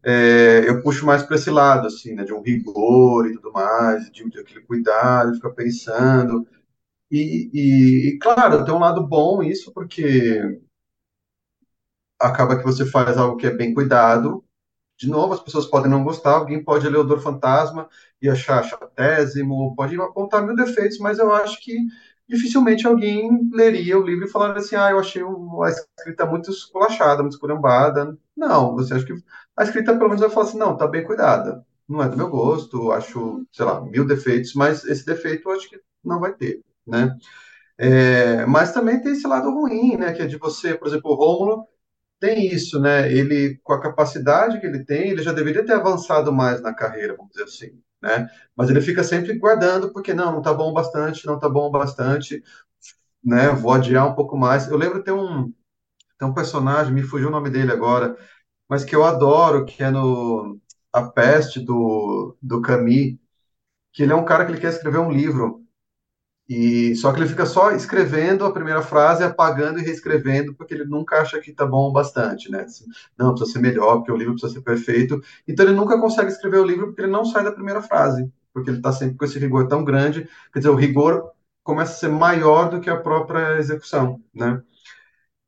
É, eu puxo mais para esse lado, assim, né, de um rigor e tudo mais, de, de aquele cuidado, ficar pensando. E, e, e, claro, tem um lado bom isso, porque acaba que você faz algo que é bem cuidado. De novo, as pessoas podem não gostar, alguém pode ler o Dor Fantasma e achar chatésimo, pode apontar mil defeitos, mas eu acho que dificilmente alguém leria o livro e falaria assim, ah, eu achei a escrita muito esculachada, muito esculhambada. Não, você acha que a escrita pelo menos vai falar assim, não, tá bem cuidada. Não é do meu gosto, acho, sei lá, mil defeitos, mas esse defeito eu acho que não vai ter, né? É, mas também tem esse lado ruim, né? Que é de você, por exemplo, o Rômulo tem isso, né? Ele, com a capacidade que ele tem, ele já deveria ter avançado mais na carreira, vamos dizer assim, né? Mas ele fica sempre guardando, porque não, não tá bom bastante, não tá bom bastante, né? Vou adiar um pouco mais. Eu lembro ter um, tem um personagem, me fugiu o nome dele agora, mas que eu adoro, que é no A Peste do, do Camus, que ele é um cara que ele quer escrever um livro. E só que ele fica só escrevendo a primeira frase, apagando e reescrevendo, porque ele nunca acha que tá bom o bastante, né? Assim, Não, precisa ser melhor, porque o livro precisa ser perfeito. Então ele nunca consegue escrever o livro porque ele não sai da primeira frase, porque ele está sempre com esse rigor tão grande. Quer dizer, o rigor começa a ser maior do que a própria execução, né?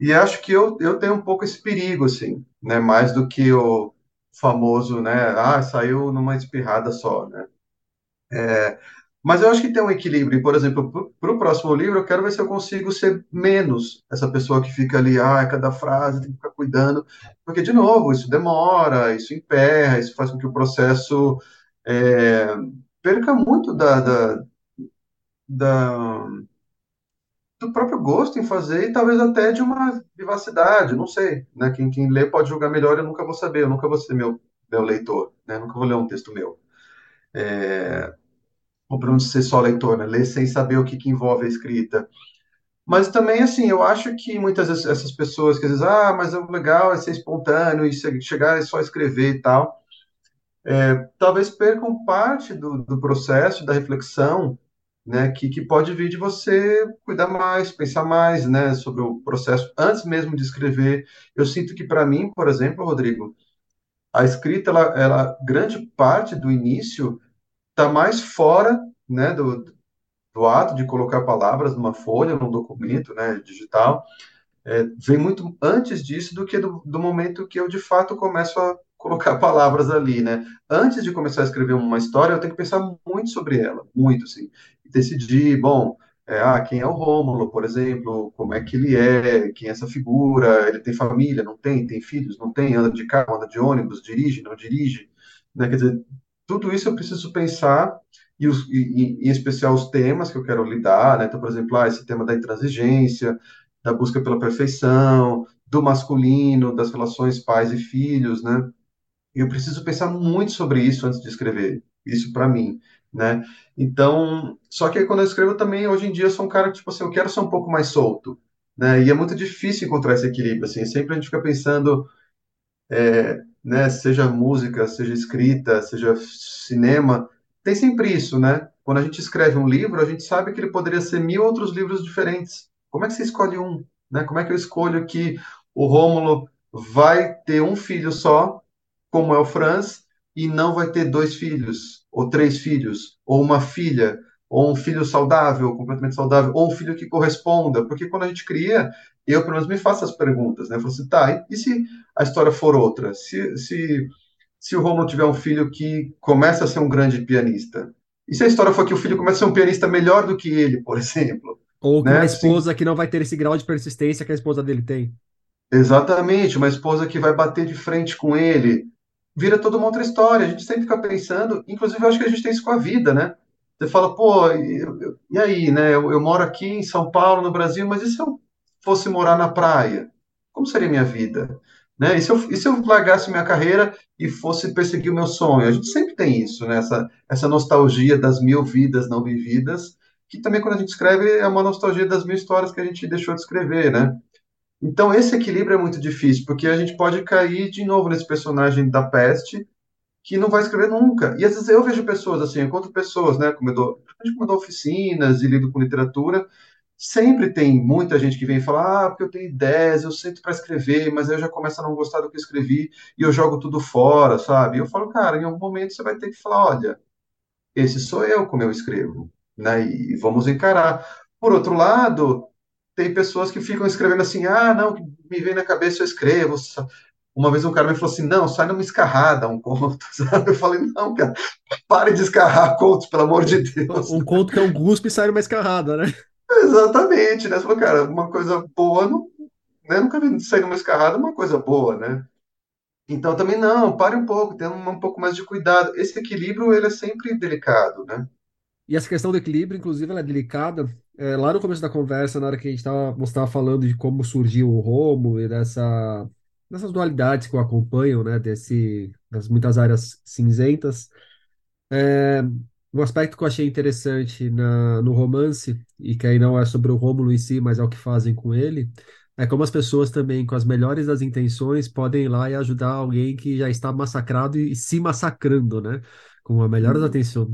E acho que eu, eu tenho um pouco esse perigo, assim, né? Mais do que o famoso, né? Ah, saiu numa espirrada só, né? Mas eu acho que tem um equilíbrio. Por exemplo, para o próximo livro, eu quero ver se eu consigo ser menos essa pessoa que fica ali, ah, cada frase tem que ficar cuidando. Porque, de novo, isso demora, isso emperra, isso faz com que o processo é, perca muito da, da, da, do próprio gosto em fazer e talvez até de uma vivacidade, não sei. Né? Quem, quem lê pode julgar melhor, eu nunca vou saber, eu nunca vou ser meu, meu leitor, né? Nunca vou ler um texto meu. Ou para não ser só leitor, né? Ler sem saber o que, que envolve a escrita. Mas também, assim, eu acho que muitas vezes essas pessoas que dizem, ah, mas o legal é ser espontâneo e chegar e só escrever e tal, é, talvez percam parte do, do processo, da reflexão, né, que, que pode vir de você cuidar mais, pensar mais, né, sobre o processo antes mesmo de escrever. Eu sinto que, para mim, por exemplo, Rodrigo, a escrita, ela, ela grande parte do início está mais fora, né, do, do ato de colocar palavras numa folha, num documento, né, digital, é, vem muito antes disso do que do, do, momento que eu de fato começo a colocar palavras ali, né? Antes de começar a escrever uma história, eu tenho que pensar muito sobre ela, muito, assim, e decidir, bom, é, ah, quem é o Rômulo, por exemplo, como é que ele é, quem é essa figura, ele tem família, não tem, tem filhos, não tem, anda de carro, anda de ônibus, dirige, não dirige, né? Quer dizer, tudo isso eu preciso pensar e, os, e, e, em especial os temas que eu quero lidar, né? Então, por exemplo, ah, esse tema da intransigência, da busca pela perfeição, do masculino, das relações pais e filhos, né? Eu preciso pensar muito sobre isso antes de escrever. Isso para mim, né? Então, só que quando eu escrevo também, hoje em dia, eu sou um cara que, tipo assim, eu quero ser um pouco mais solto, né? E é muito difícil encontrar esse equilíbrio, assim. Sempre a gente fica pensando, é, né? Seja música, seja escrita, seja cinema, tem sempre isso, né? Quando a gente escreve um livro, a gente sabe que ele poderia ser mil outros livros diferentes. Como é que você escolhe um? Né? Como é que eu escolho que o Rômulo vai ter um filho só, como é o Franz, e não vai ter dois filhos, ou três filhos, ou uma filha, ou um filho saudável, completamente saudável, ou um filho que corresponda? Porque quando a gente cria, eu pelo menos me faço as perguntas, né? Eu falo assim, tá, e se a história for outra? Se, se, se o Romulo tiver um filho que começa a ser um grande pianista? E se a história for que o filho começa a ser um pianista melhor do que ele, por exemplo? Ou com né? uma esposa Sim. que não vai ter esse grau de persistência que a esposa dele tem. Exatamente, uma esposa que vai bater de frente com ele. Vira toda uma outra história. A gente sempre fica pensando, inclusive eu acho que a gente tem isso com a vida, né? Você fala, pô, e aí, né? Eu, eu moro aqui em São Paulo, no Brasil, mas e se eu fosse morar na praia? Como seria minha vida? Né? E, se eu, e se eu largasse minha carreira e fosse perseguir o meu sonho? A gente sempre tem isso, né? essa, essa nostalgia das mil vidas não vividas, que também quando a gente escreve é uma nostalgia das mil histórias que a gente deixou de escrever, né? Então esse equilíbrio é muito difícil, porque a gente pode cair de novo nesse personagem da peste que não vai escrever nunca. E às vezes eu vejo pessoas assim, eu encontro pessoas, né, como eu dou, a gente dou oficinas e lido com literatura, sempre tem muita gente que vem falar, ah, porque eu tenho ideias, eu sinto para escrever, mas aí eu já começo a não gostar do que eu escrevi e eu jogo tudo fora, sabe? Eu falo, cara, em algum momento você vai ter que falar, olha, esse sou eu como eu escrevo né? E vamos encarar. Por outro lado, tem pessoas que ficam escrevendo assim, ah, não, me vem na cabeça, eu escrevo. Uma vez um cara me falou assim, não, sai numa escarrada um conto, sabe? Eu falei, não, cara, pare de escarrar contos, pelo amor de Deus. Um conto que é um guspe sai numa escarrada, né? Exatamente, né? Você falou, cara, uma coisa boa, não, né? nunca vi sair numa escarrada uma coisa boa, né? Então também não, pare um pouco, tenha um, um pouco mais de cuidado. Esse equilíbrio, ele é sempre delicado, né? E essa questão do equilíbrio, inclusive, ela é delicada. É, lá no começo da conversa, na hora que a gente estava falando de como surgiu o Romo e dessa, dessas dualidades que o acompanham, né, desse, das muitas áreas cinzentas, é, um aspecto que eu achei interessante na, no romance, e que aí não é sobre o Rômulo em si, mas é o que fazem com ele, é como as pessoas também, com as melhores das intenções, podem ir lá e ajudar alguém que já está massacrado e, e se massacrando, né? com a melhor das atenções.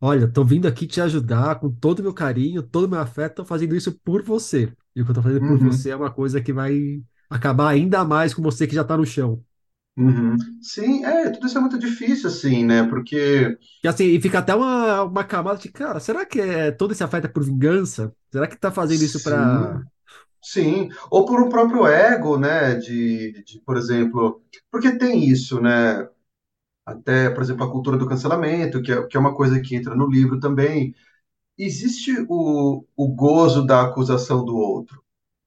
Olha, tô vindo aqui te ajudar com todo o meu carinho, todo o meu afeto, tô fazendo isso por você. E o que eu tô fazendo por Uhum, você é uma coisa que vai acabar ainda mais com você que já tá no chão. Uhum. Sim, é, tudo isso é muito difícil, assim, né? Porque, E assim, e fica até uma, uma camada de, cara, será que é, todo esse afeto é por vingança? Será que tá fazendo isso pra. sim, sim. Ou por um próprio ego, né? De, de, por exemplo, porque tem isso, né? Até, por exemplo, a cultura do cancelamento, que é, que é uma coisa que entra no livro também. Existe o, o gozo da acusação do outro,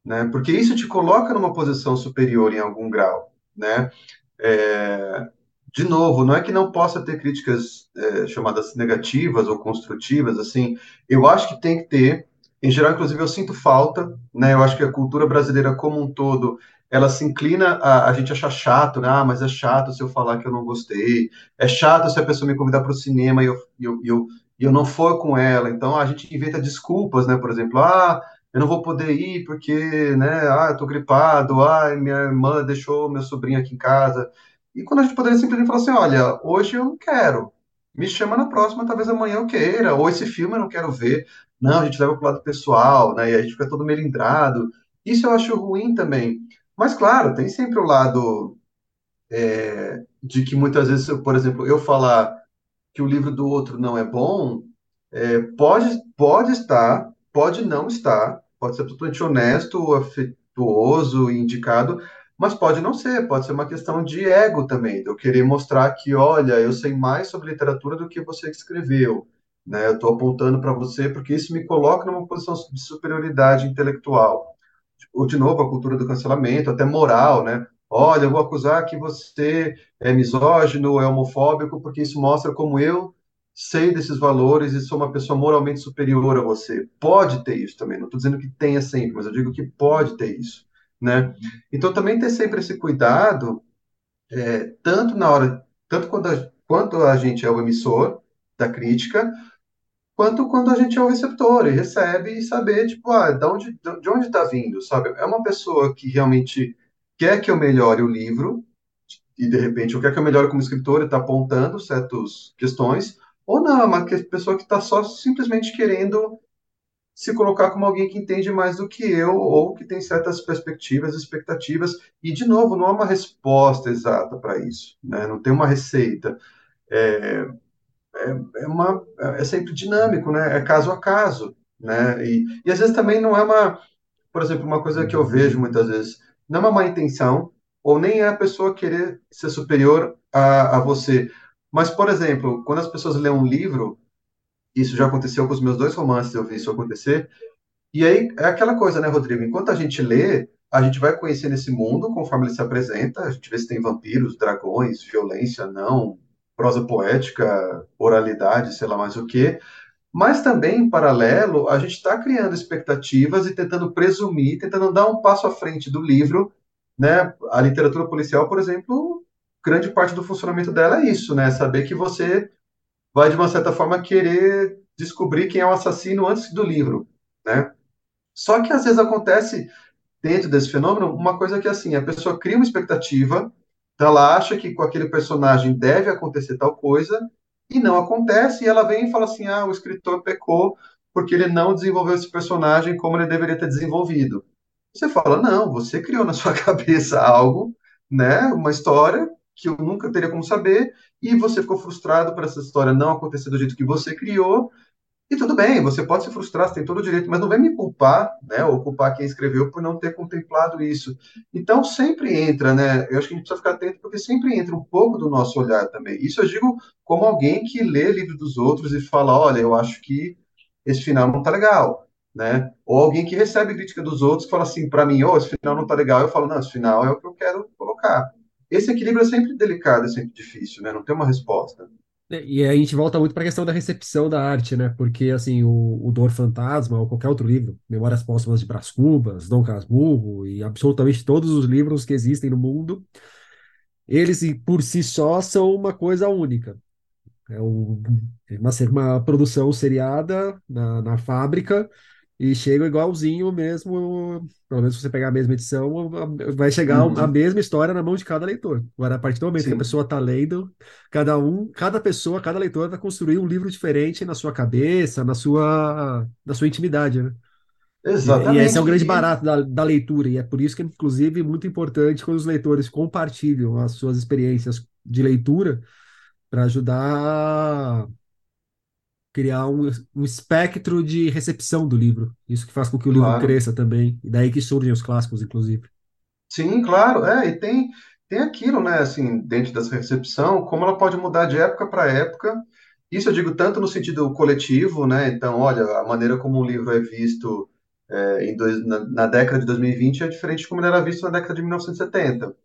né? Porque isso te coloca numa posição superior em algum grau, né? É, de novo, não é que não possa ter críticas é, chamadas negativas ou construtivas, assim, eu acho que tem que ter, em geral, inclusive, eu sinto falta, né? Eu acho que a cultura brasileira como um todo, ela se inclina a, a gente achar chato, né? Ah, mas é chato se eu falar que eu não gostei, é chato se a pessoa me convidar para o cinema e eu, eu, eu, e eu não for com ela, então a gente inventa desculpas, né? Por exemplo, ah, eu não vou poder ir porque, né, ah, eu tô gripado, ah, minha irmã deixou meu sobrinho aqui em casa, e quando a gente poderia simplesmente falar assim, olha, hoje eu não quero, me chama na próxima, talvez amanhã eu queira, ou esse filme eu não quero ver. Não, a gente leva para o lado pessoal, né? E a gente fica todo melindrado. Isso eu acho ruim também. Mas, claro, tem sempre o lado é, de que muitas vezes, por exemplo, eu falar que o livro do outro não é bom, é, pode, pode estar, pode não estar, pode ser totalmente honesto, afetuoso, indicado, mas pode não ser, pode ser uma questão de ego também, de eu querer mostrar que, olha, eu sei mais sobre literatura do que você que escreveu, né? Eu estou apontando para você porque isso me coloca numa posição de superioridade intelectual. Ou, de novo, a cultura do cancelamento, até moral, né? Olha, eu vou acusar que você é misógino, é homofóbico, porque isso mostra como eu sei desses valores e sou uma pessoa moralmente superior a você. Pode ter isso também, não estou dizendo que tenha sempre, mas eu digo que pode ter isso, né? Então também ter sempre esse cuidado, é, tanto na hora, tanto quando a, quanto a gente é o emissor da crítica, quanto quando a gente é o receptor e recebe e saber, tipo, ah, de onde de onde está vindo, sabe? É uma pessoa que realmente quer que eu melhore o livro e de repente eu quero que eu melhore como escritor está apontando certas questões, ou não, é uma pessoa que está só simplesmente querendo se colocar como alguém que entende mais do que eu, ou que tem certas perspectivas, expectativas, e, de novo, não há uma resposta exata para isso, né? não tem uma receita. É, é, é, uma, é sempre dinâmico, né? é caso a caso. Né? E, e, às vezes também não é uma, por exemplo, uma coisa que eu vejo muitas vezes, não é uma má intenção, ou nem é a pessoa querer ser superior a, a você, mas, por exemplo, quando as pessoas lêem um livro, isso já aconteceu com os meus dois romances, eu vi isso acontecer. E aí é aquela coisa, né, Rodrigo? Enquanto a gente lê, a gente vai conhecendo esse mundo conforme ele se apresenta, a gente vê se tem vampiros, dragões, violência, não, prosa poética, oralidade, sei lá mais o quê. Mas também, em paralelo, a gente está criando expectativas e tentando presumir, tentando dar um passo à frente do livro. Né? A literatura policial, por exemplo, grande parte do funcionamento dela é isso, né? Saber que você vai, de uma certa forma, querer descobrir quem é o assassino antes do livro, né? Só que às vezes acontece, dentro desse fenômeno, uma coisa que, assim, a pessoa cria uma expectativa, então ela acha que com aquele personagem deve acontecer tal coisa, e não acontece, e ela vem e fala assim, ah, o escritor pecou porque ele não desenvolveu esse personagem como ele deveria ter desenvolvido. Você fala, não, você criou na sua cabeça algo, né, uma história que eu nunca teria como saber, e você ficou frustrado por essa história não acontecer do jeito que você criou, e tudo bem, você pode se frustrar, você tem todo o direito, mas não vem me culpar, né, ou culpar quem escreveu por não ter contemplado isso. Então, sempre entra, né, eu acho que a gente precisa ficar atento, porque sempre entra um pouco do nosso olhar também. Isso eu digo como alguém que lê livro dos outros e fala, olha, eu acho que esse final não tá legal, né? Ou alguém que recebe crítica dos outros fala assim, para mim, oh, esse final não tá legal, eu falo, não, esse final é o que eu quero colocar esse equilíbrio é sempre delicado, é sempre difícil, né? Não tem uma resposta. É, e a gente volta muito para a questão da recepção da arte, né? Porque, assim, o, o Dor Fantasma ou qualquer outro livro, Memórias Póstumas de Brás Cubas, Dom Casmurro e absolutamente todos os livros que existem no mundo, eles por si só são uma coisa única. É um, uma, uma produção seriada na, na fábrica e chega igualzinho mesmo, pelo menos se você pegar a mesma edição, vai chegar uhum. a mesma história na mão de cada leitor. Agora, a partir do momento Sim. que a pessoa está lendo, cada um, cada pessoa, cada leitor vai construir um livro diferente na sua cabeça, na sua, na sua intimidade, né? Exatamente. E, e esse é o grande barato da, da leitura, e é por isso que, inclusive, muito importante quando os leitores compartilham as suas experiências de leitura para ajudar criar um, um espectro de recepção do livro. Isso que faz com que o livro cresça também. E daí que surgem os clássicos, inclusive. Sim, claro. É, e tem, tem aquilo, né, assim, dentro dessa recepção, como ela pode mudar de época para época. Isso eu digo tanto no sentido coletivo, né? Então, olha, a maneira como um livro é visto é, em dois, na, na, década de 2020 é diferente de como ele era visto na década de 1970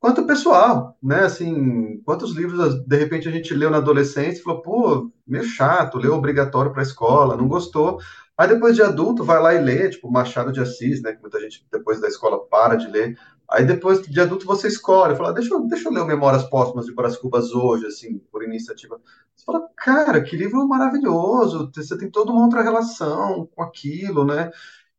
quanto pessoal, né? Assim, quantos livros de repente a gente leu na adolescência e falou, pô, meio chato, leu obrigatório para a escola, não gostou. Aí depois de adulto vai lá e lê, tipo Machado de Assis, né? Que muita gente depois da escola para de ler. Aí depois de adulto você escolhe, fala, deixa eu, deixa eu ler Memórias Póstumas de Brás Cubas hoje, assim, por iniciativa. Você fala, cara, que livro maravilhoso, você tem toda uma outra relação com aquilo, né?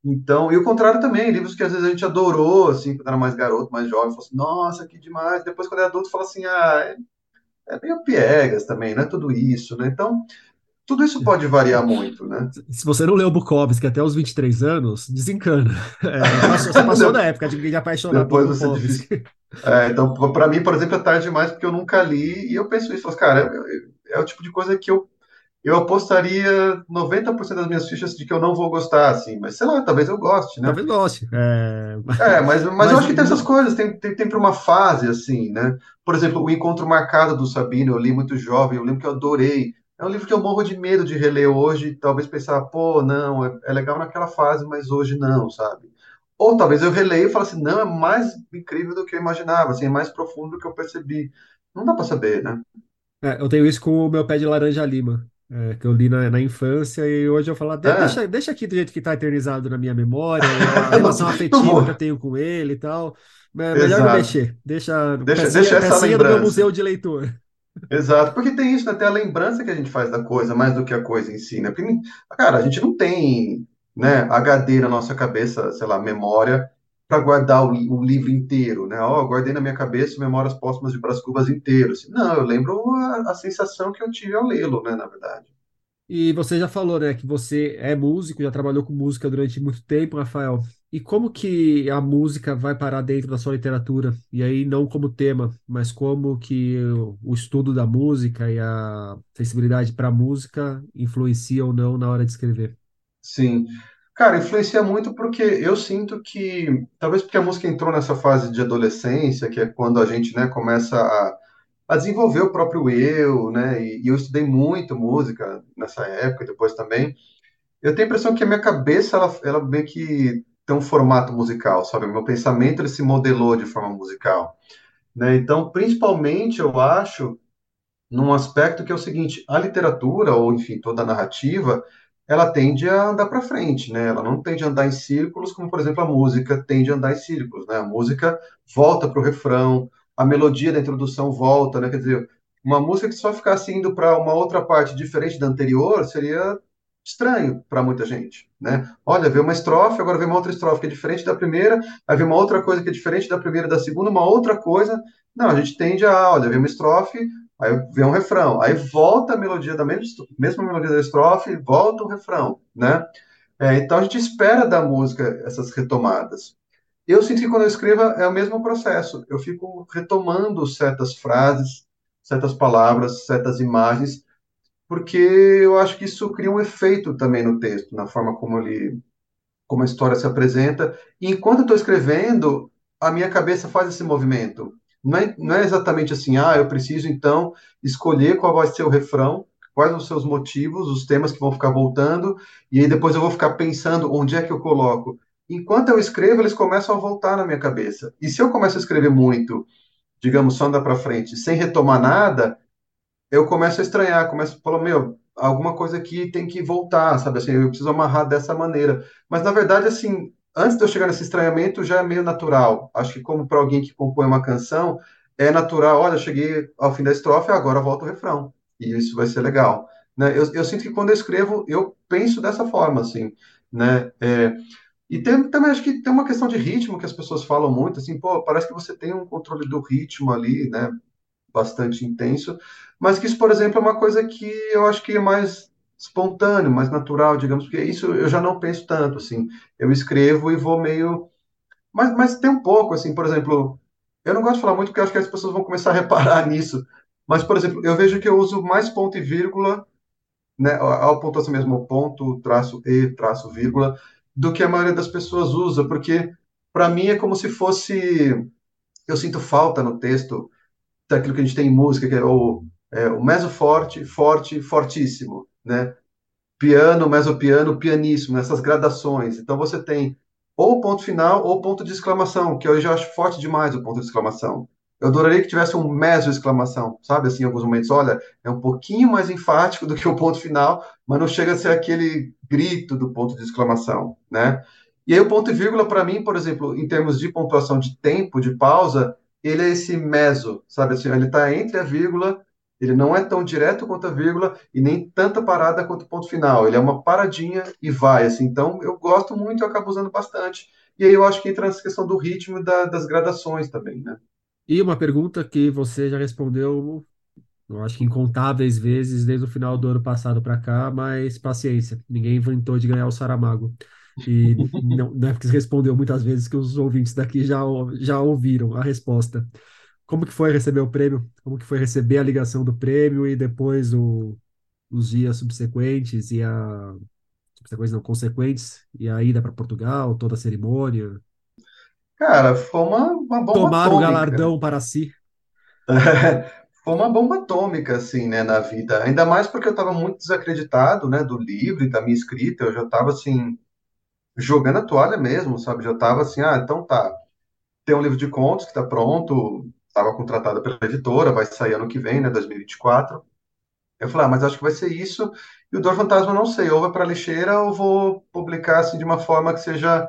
Então, e o contrário também, livros que às vezes a gente adorou, assim, quando era mais garoto, mais jovem, falou assim, nossa, que demais. Depois, quando é adulto, fala assim, ah, é, é meio piegas também, não é tudo isso, né? Então, tudo isso pode variar muito, né? Se você não leu Bukowski até os 23 anos, desencana. É, passou, você passou da época de apaixonar Depois por Bukowski. É, então, para mim, por exemplo, é tarde demais porque eu nunca li e eu penso isso, cara, é, é, é o tipo de coisa que eu eu apostaria 90% das minhas fichas de que eu não vou gostar, assim, mas sei lá, talvez eu goste, né? Talvez goste. É... É, mas, mas eu Mas acho que tem essas coisas, tem, tem, tem para uma fase, assim, né? Por exemplo, O Encontro Marcado do Sabino, eu li muito jovem, eu lembro que eu adorei. É um livro que eu morro de medo de reler hoje, talvez pensar, pô, não, é, é legal naquela fase, mas hoje não, sabe? Ou talvez eu releio e falo assim, não, é mais incrível do que eu imaginava, assim, é mais profundo do que eu percebi. Não dá para saber, né? é, eu tenho isso com o meu pé de laranja lima, é, que eu li na, na infância e hoje eu falo, "Ah, de- É, deixa, deixa aqui do jeito que está eternizado na minha memória, a não, relação não afetiva que eu tenho com ele e tal. É melhor não Exato. mexer. Deixa Deixa, pecinha, deixa essa pecinha do meu lembrança. museu de leitor. Exato, porque tem isso, né? Tem a lembrança que a gente faz da coisa, mais do que a coisa em si, né? Porque, cara, a gente não tem, né, HD na nossa cabeça, sei lá, memória, para guardar o, o livro inteiro, né? Ó, eu guardei na minha cabeça Memórias Póstumas de Brás Cubas inteiro. assim. Não, eu lembro a, a sensação que eu tive ao lê-lo, né, na verdade. E você já falou, né, que você é músico, já trabalhou com música durante muito tempo, Rafael. E como que a música vai parar dentro da sua literatura? E aí não como tema, mas como que o o estudo da música e a sensibilidade para a música influencia ou não na hora de escrever? Sim. Cara, influencia muito porque eu sinto que, talvez porque a música entrou nessa fase de adolescência, que é quando a gente, né, começa a a desenvolver o próprio eu, né? E, e eu estudei muito música nessa época e depois também. Eu tenho a impressão que a minha cabeça, ela, ela meio que tem um formato musical, sabe? Meu pensamento, ele se modelou de forma musical, né? Então, principalmente, eu acho num aspecto que é o seguinte, a literatura, ou enfim, toda a narrativa, ela tende a andar para frente, né? Ela não tende a andar em círculos, como, por exemplo, a música tende a andar em círculos, né? A música volta para o refrão, a melodia da introdução volta, né? Quer dizer, uma música que só ficasse indo para uma outra parte diferente da anterior seria estranho para muita gente, né? Olha, vê uma estrofe, agora vê uma outra estrofe que é diferente da primeira, aí vê uma outra coisa que é diferente da primeira da segunda, uma outra coisa. Não, a gente tende a, olha, vê uma estrofe, Aí vem um refrão, aí volta a melodia da mesma, mesma melodia da estrofe, volta o refrão, né? É, então a gente espera da música essas retomadas. Eu sinto que quando eu escrevo é o mesmo processo. Eu fico retomando certas frases, certas palavras, certas imagens, porque eu acho que isso cria um efeito também no texto, na forma como ele como a história se apresenta. E enquanto eu estou escrevendo, a minha cabeça faz esse movimento. Não é, não é exatamente assim, ah, eu preciso então escolher qual vai ser o refrão, quais os seus motivos, os temas que vão ficar voltando, e aí depois eu vou ficar pensando onde é que eu coloco. Enquanto eu escrevo, eles começam a voltar na minha cabeça. E se eu começo a escrever muito, digamos, só andar para frente, sem retomar nada, eu começo a estranhar, começo a falar, meu, alguma coisa aqui tem que voltar, sabe? Assim, eu preciso amarrar dessa maneira. Mas, na verdade, assim, antes de eu chegar nesse estranhamento, já é meio natural. Acho que, como para alguém que compõe uma canção, é natural, olha, cheguei ao fim da estrofe, agora volta o refrão. E isso vai ser legal. Né? Eu, eu sinto que quando eu escrevo, eu penso dessa forma, assim, né? É, e tem, também acho que tem uma questão de ritmo que as pessoas falam muito, assim, pô, parece que você tem um controle do ritmo ali, né? bastante intenso, mas que isso, por exemplo, é uma coisa que eu acho que é mais espontâneo, mais natural, digamos, porque isso eu já não penso tanto, assim, eu escrevo e vou meio, mas, mas tem um pouco, assim, por exemplo, eu não gosto de falar muito porque acho que as pessoas vão começar a reparar nisso, mas, por exemplo, eu vejo que eu uso mais ponto e vírgula, né, a pontuação mesmo, ponto, traço e, traço, vírgula, do que a maioria das pessoas usa, porque para mim é como se fosse, eu sinto falta no texto daquilo que a gente tem em música, que é o, é, o meso forte, forte, fortíssimo, né? Piano, mesopiano, pianíssimo, nessas gradações. Então você tem ou ponto final ou ponto de exclamação, que eu já acho forte demais o ponto de exclamação. Eu adoraria que tivesse um meso exclamação, sabe? Assim, em alguns momentos, olha, é um pouquinho mais enfático do que o ponto final, mas não chega a ser aquele grito do ponto de exclamação, né? E aí o ponto e vírgula, para mim, por exemplo, em termos de pontuação de tempo, de pausa, ele é esse meso, sabe? Assim, ele está entre a vírgula, ele não é tão direto quanto a vírgula e nem tanta parada quanto o ponto final. Ele é uma paradinha e vai, assim. Então, eu gosto muito e acabo usando bastante. E aí eu acho que entra nessa questão do ritmo e da, das gradações também, né? E uma pergunta que você já respondeu, eu acho que incontáveis vezes desde o final do ano passado para cá, mas paciência, ninguém inventou de ganhar o Saramago. E não, não é porque você respondeu muitas vezes que os ouvintes daqui já, já ouviram a resposta. Como que foi receber o prêmio? Como que foi receber a ligação do prêmio e depois o, os dias subsequentes e a subsequentes não consequentes e a ida para Portugal, toda a cerimônia, Cara, foi uma, uma bomba tomar o atômica. galardão para si. Foi uma bomba atômica, assim, né, na vida. Ainda mais porque eu estava muito desacreditado, né, do livro e da minha escrita. Eu já estava, assim, jogando a toalha mesmo, sabe? Já estava assim, ah, então tá. Tem um livro de contos que está pronto, estava contratado pela editora, vai sair ano que vem, né, 2024. Eu falei, ah, mas acho que vai ser isso. E o Dor Fantasma, não sei, ou vai para a lixeira ou vou publicar, assim, de uma forma que seja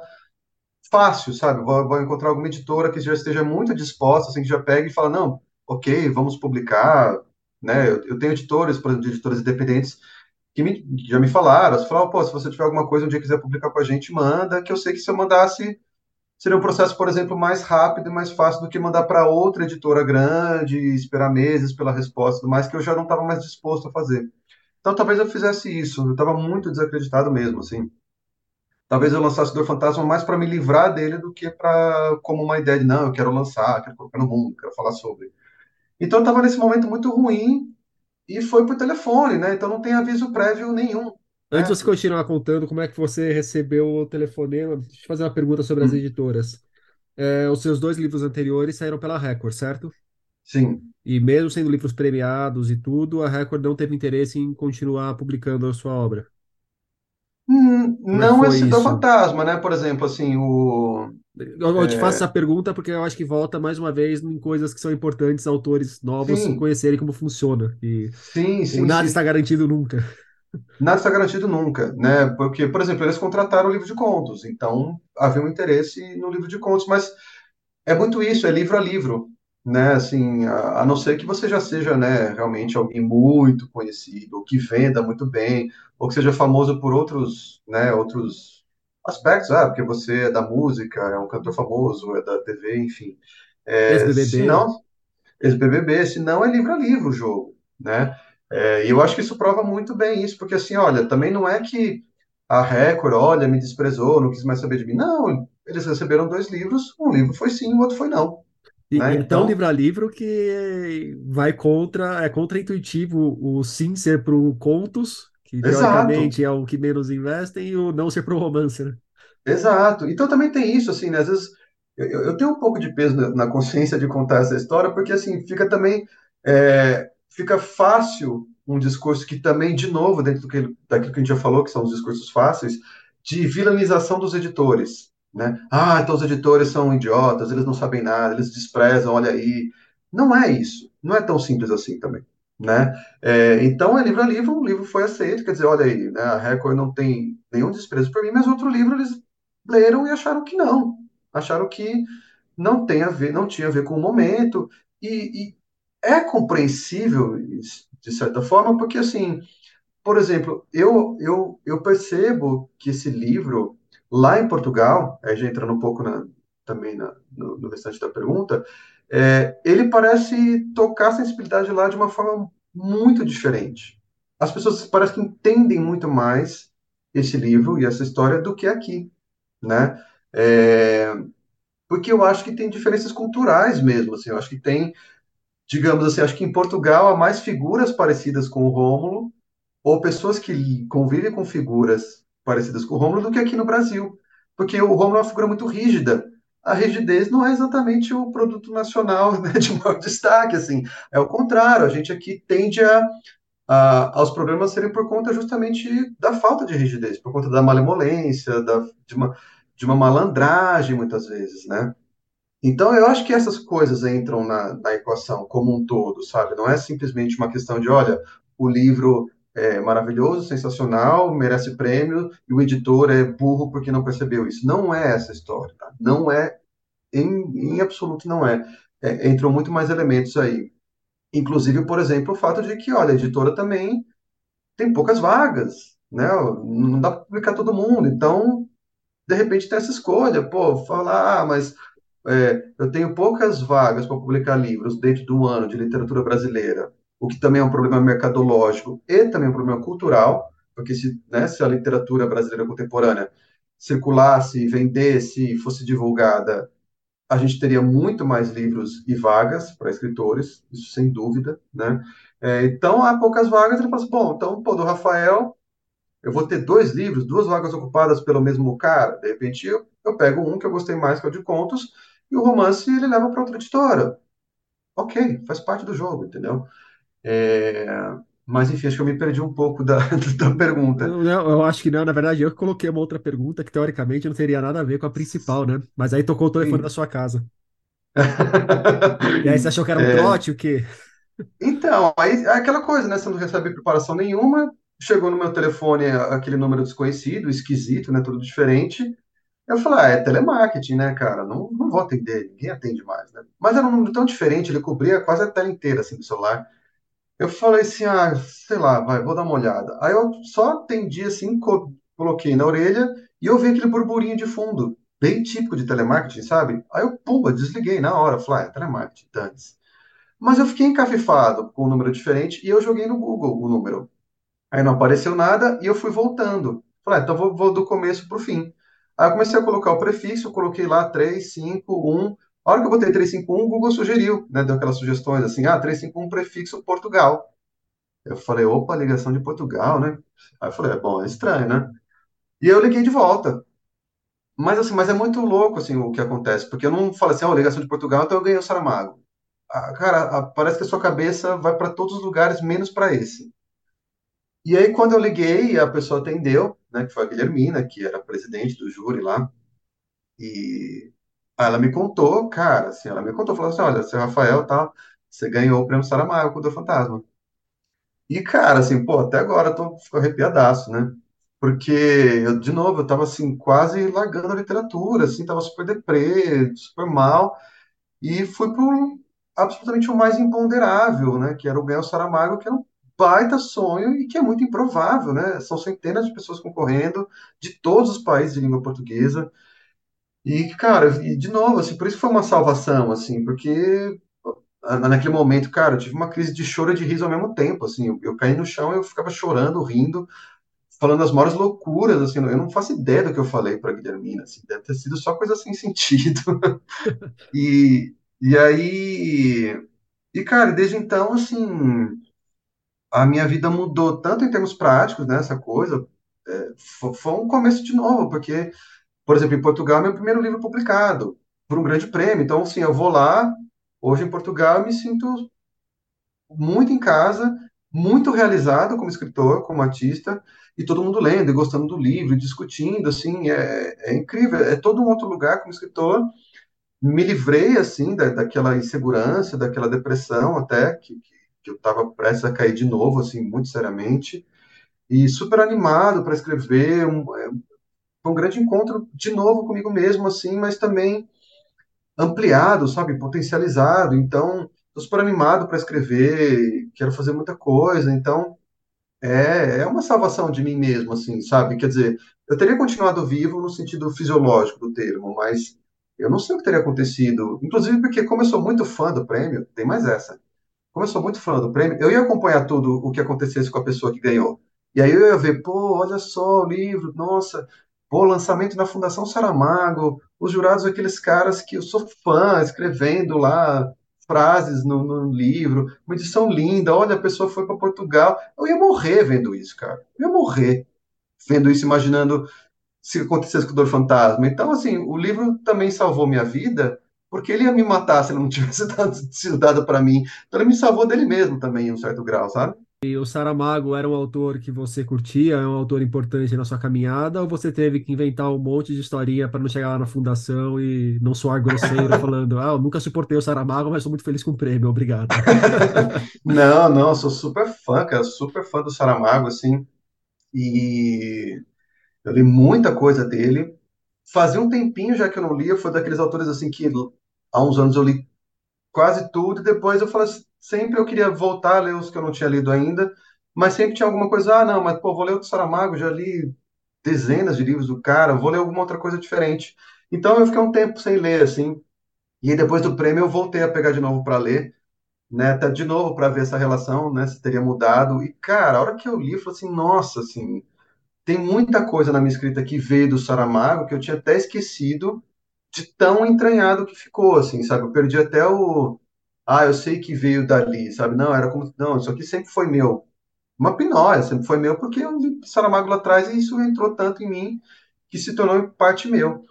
fácil, sabe? Vou, vou encontrar alguma editora que já esteja muito disposta, assim, que já pegue e fala, não, ok, vamos publicar, né? Eu, eu tenho editores, por exemplo, de editoras independentes que me, já me falaram, falaram, pô, se você tiver alguma coisa um dia quiser publicar com a gente, manda, que eu sei que se eu mandasse, seria um processo, por exemplo, mais rápido e mais fácil do que mandar para outra editora grande, esperar meses pela resposta e tudo mais, que eu já não estava mais disposto a fazer. Então, talvez eu fizesse isso, eu estava muito desacreditado mesmo, assim. Talvez eu lançasse Dor Fantasma mais para me livrar dele do que para como uma ideia de, não, eu quero lançar, quero colocar no mundo, quero falar sobre. Então, eu estava nesse momento muito ruim, e foi por telefone, né? Então não tem aviso prévio nenhum, Antes né? de você continuar contando como é que você recebeu o telefonema, deixa eu fazer uma pergunta sobre as Hum, editoras. É, os seus dois livros anteriores saíram pela Record, certo? sim. E mesmo sendo livros premiados e tudo, a Record não teve interesse em continuar publicando a sua obra. Hum, é não foi esse do fantasma, né? Por exemplo, assim, o. Eu, eu te faço essa pergunta porque eu acho que volta mais uma vez em coisas que são importantes autores novos Sim, conhecerem como funciona. E sim, o sim, nada sim. está garantido nunca. Nada está garantido nunca, né? Porque, por exemplo, eles contrataram o livro de contos, então havia um interesse no livro de contos, mas é muito isso, é livro a livro, né? Assim, a, a não ser que você já seja, né, realmente alguém muito conhecido, ou que venda muito bem, ou que seja famoso por outros, né, outros aspectos, ah, porque você é da música, é um cantor famoso, é da TV, enfim. É, se não, ex-BBB, se não é livro a livro o jogo, né? É, e eu acho que isso prova muito bem isso, porque assim, olha, também não é que a Record, olha, me desprezou, não quis mais saber de mim. Não, eles receberam dois livros, um livro foi sim, o outro foi não, E, né? e é tão Então, livro a livro que vai contra, é contra-intuitivo o sim ser pro contos, que exato, teoricamente é o que menos investem, e o não ser pro romance, né? exato. Então também tem isso, assim, né? Às vezes eu, eu tenho um pouco de peso na, na consciência de contar essa história, porque assim, fica também, é, fica fácil um discurso que também, de novo, dentro que, daquilo que a gente já falou, que são os discursos fáceis, de vilanização dos editores, né? Ah, então os editores são idiotas, eles não sabem nada, eles desprezam, olha aí. Não é isso, não é tão simples assim também, né? É, então, é livro a livro, um livro foi aceito, quer dizer, olha aí, né, a Record não tem nenhum desprezo por mim, mas outro livro eles leram e acharam que não, acharam que não tem a ver, não tinha a ver com o momento, e, e é compreensível, de certa forma, porque, assim, por exemplo, eu, eu, eu percebo que esse livro, lá em Portugal, aí já entrando um pouco na, também na, no, no restante da pergunta, é, ele parece tocar a sensibilidade lá de uma forma muito diferente. As pessoas parecem que entendem muito mais esse livro e essa história do que aqui, né? É, porque eu acho que tem diferenças culturais mesmo, assim, eu acho que tem, digamos assim, acho que em Portugal há mais figuras parecidas com o Rômulo, ou pessoas que convivem com figuras parecidas com o Rômulo do que aqui no Brasil. Porque o Rômulo é uma figura muito rígida. A rigidez não é exatamente o produto nacional né, de maior destaque, assim. É o contrário, a gente aqui tende a, a, aos problemas serem por conta justamente da falta de rigidez, por conta da malemolência, da, de, uma, de uma malandragem, muitas vezes, né? Então, eu acho que essas coisas entram na, na equação como um todo, sabe? Não é simplesmente uma questão de, olha, o livro é maravilhoso, sensacional, merece prêmio, e o editor é burro porque não percebeu isso. Não é essa história, tá? Não é, em, em absoluto não é. é. Entram muito mais elementos aí. Inclusive, por exemplo, o fato de que, olha, a editora também tem poucas vagas, né? Não dá para publicar todo mundo. Então, de repente, tem essa escolha. Pô, falar, ah, mas é, eu tenho poucas vagas para publicar livros dentro do ano de literatura brasileira, o que também é um problema mercadológico e também um problema cultural, porque se, né, se a literatura brasileira contemporânea circulasse, vendesse, fosse divulgada, a gente teria muito mais livros e vagas para escritores, isso sem dúvida, né? É, então, há poucas vagas, ele fala assim, bom, então, pô, do Rafael, eu vou ter dois livros, duas vagas ocupadas pelo mesmo cara. De repente, eu, eu pego um que eu gostei mais, que é o de contos, e o romance ele leva para outra editora. Ok, faz parte do jogo, entendeu? É, mas, enfim, acho que eu me perdi um pouco da, da pergunta. Não, não, eu acho que não, na verdade, eu que coloquei uma outra pergunta que teoricamente não teria nada a ver com a principal, né? Mas aí tocou o telefone Sim. da sua casa. E aí você achou que era um É, trote, o quê? então, aí é aquela coisa, né? Você não recebe preparação nenhuma, chegou no meu telefone aquele número desconhecido, esquisito, né? Tudo diferente. Eu falei, ah, é telemarketing, né, cara? Não, não vou atender, ninguém atende mais, né? Mas era um número tão diferente, ele cobria quase a tela inteira, assim, do celular. Eu falei assim, ah, sei lá, vai, vou dar uma olhada. Aí eu só atendi, assim, co- coloquei na orelha e eu vi aquele burburinho de fundo, bem típico de telemarketing, sabe? Aí eu, pumba, desliguei na hora, falei, ah, é telemarketing, dane Mas eu fiquei encafifado com o número diferente e eu joguei no Google o número. Aí não apareceu nada e eu fui voltando. Falei, ah, então vou, vou do começo para o fim. Aí eu comecei a colocar o prefixo, coloquei lá 351. A hora que eu botei 351, o Google sugeriu, né? Deu aquelas sugestões assim, ah, 351 prefixo Portugal. Eu falei, opa, ligação de Portugal, né? Aí eu falei, é bom, é estranho, né? E eu liguei de volta. Mas assim, mas é muito louco assim o que acontece, porque eu não falo assim, ó, ligação de Portugal, então eu ganhei o Saramago. Ah, cara, ah, parece que a sua cabeça vai para todos os lugares, menos para esse. E aí, quando eu liguei, a pessoa atendeu, né, que foi a Guilhermina, que era presidente do júri lá, e ela me contou, cara, assim, ela me contou, falou assim, olha, seu Rafael, tá, você ganhou o prêmio Saramago com o Fantasma. E, cara, assim, pô, até agora eu tô fico arrepiadaço, né? Porque, eu, de novo, eu tava, assim, quase largando a literatura, assim, tava super deprê, super mal, e fui pro absolutamente o mais imponderável, né? Que era o o Saramago, que era um baita sonho e que é muito improvável, né? São centenas de pessoas concorrendo de todos os países de língua portuguesa. E, cara, e de novo, assim, por isso foi uma salvação, assim, porque ah, naquele momento, cara, eu tive uma crise de choro e de riso ao mesmo tempo, assim, eu, eu caí no chão, eu ficava chorando, rindo, falando as maiores loucuras, assim, eu não faço ideia do que eu falei para Guilhermina, assim, deve ter sido só coisa sem sentido. E, e aí, e cara, desde então, assim, a minha vida mudou tanto em termos práticos, né, essa coisa, é, fo- foi, um começo de novo, porque, por exemplo, em Portugal, meu primeiro livro publicado, por um grande prêmio, então, assim, eu vou lá, hoje em Portugal, eu me sinto muito em casa, muito realizado como escritor, como artista, e todo mundo lendo e gostando do livro, discutindo, assim, é, é incrível, é todo um outro lugar como escritor, me livrei, assim, da, daquela insegurança, daquela depressão até, que, que, que eu estava prestes a cair de novo, assim, muito seriamente, e super animado para escrever, um, é, foi um grande encontro de novo comigo mesmo, assim, mas também ampliado, sabe, potencializado, então, estou super animado para escrever, quero fazer muita coisa, então, é, é uma salvação de mim mesmo, assim, sabe? Quer dizer, eu teria continuado vivo no sentido fisiológico do termo, mas eu não sei o que teria acontecido. Inclusive porque, como eu sou muito fã do prêmio, tem mais essa. Como eu sou muito fã do prêmio, eu ia acompanhar tudo o que acontecesse com a pessoa que ganhou. E aí eu ia ver, pô, olha só o livro, nossa, pô, lançamento na Fundação Saramago, os jurados, aqueles caras que eu sou fã, escrevendo lá frases no, no livro, uma edição linda, olha, a pessoa foi para Portugal. Eu ia morrer vendo isso, cara. Eu ia morrer vendo isso, imaginando se acontecesse com o Dor Fantasma. Então, assim, o livro também salvou minha vida, porque ele ia me matar se ele não tivesse dado, sido dado para mim. Então, ele me salvou dele mesmo também, em um certo grau, sabe? E o Saramago era um autor que você curtia, é um autor importante na sua caminhada, ou você teve que inventar um monte de historinha para não chegar lá na fundação e não soar grosseiro, falando, ah, eu nunca suportei o Saramago, mas sou muito feliz com o prêmio, obrigado. não, não, sou super fã, cara, super fã do Saramago, assim, e eu li muita coisa dele. Fazia um tempinho já que eu não lia, foi daqueles autores, assim, que há uns anos eu li quase tudo, e depois eu falei, sempre eu queria voltar a ler os que eu não tinha lido ainda, mas sempre tinha alguma coisa, ah, não, mas pô, vou ler o do Saramago, já li dezenas de livros do cara, vou ler alguma outra coisa diferente. Então eu fiquei um tempo sem ler, assim, e aí depois do prêmio eu voltei a pegar de novo para ler, né, até de novo para ver essa relação, né, se teria mudado, e cara, a hora que eu li, eu falei assim, nossa, assim, tem muita coisa na minha escrita que veio do Saramago que eu tinha até esquecido de tão entranhado que ficou, assim, sabe? Eu perdi até o, ah, eu sei que veio dali, sabe? Não, era como, não, isso aqui sempre foi meu. Uma pinóia, sempre foi meu, porque eu vi Saramago lá atrás e isso entrou tanto em mim que se tornou parte meu.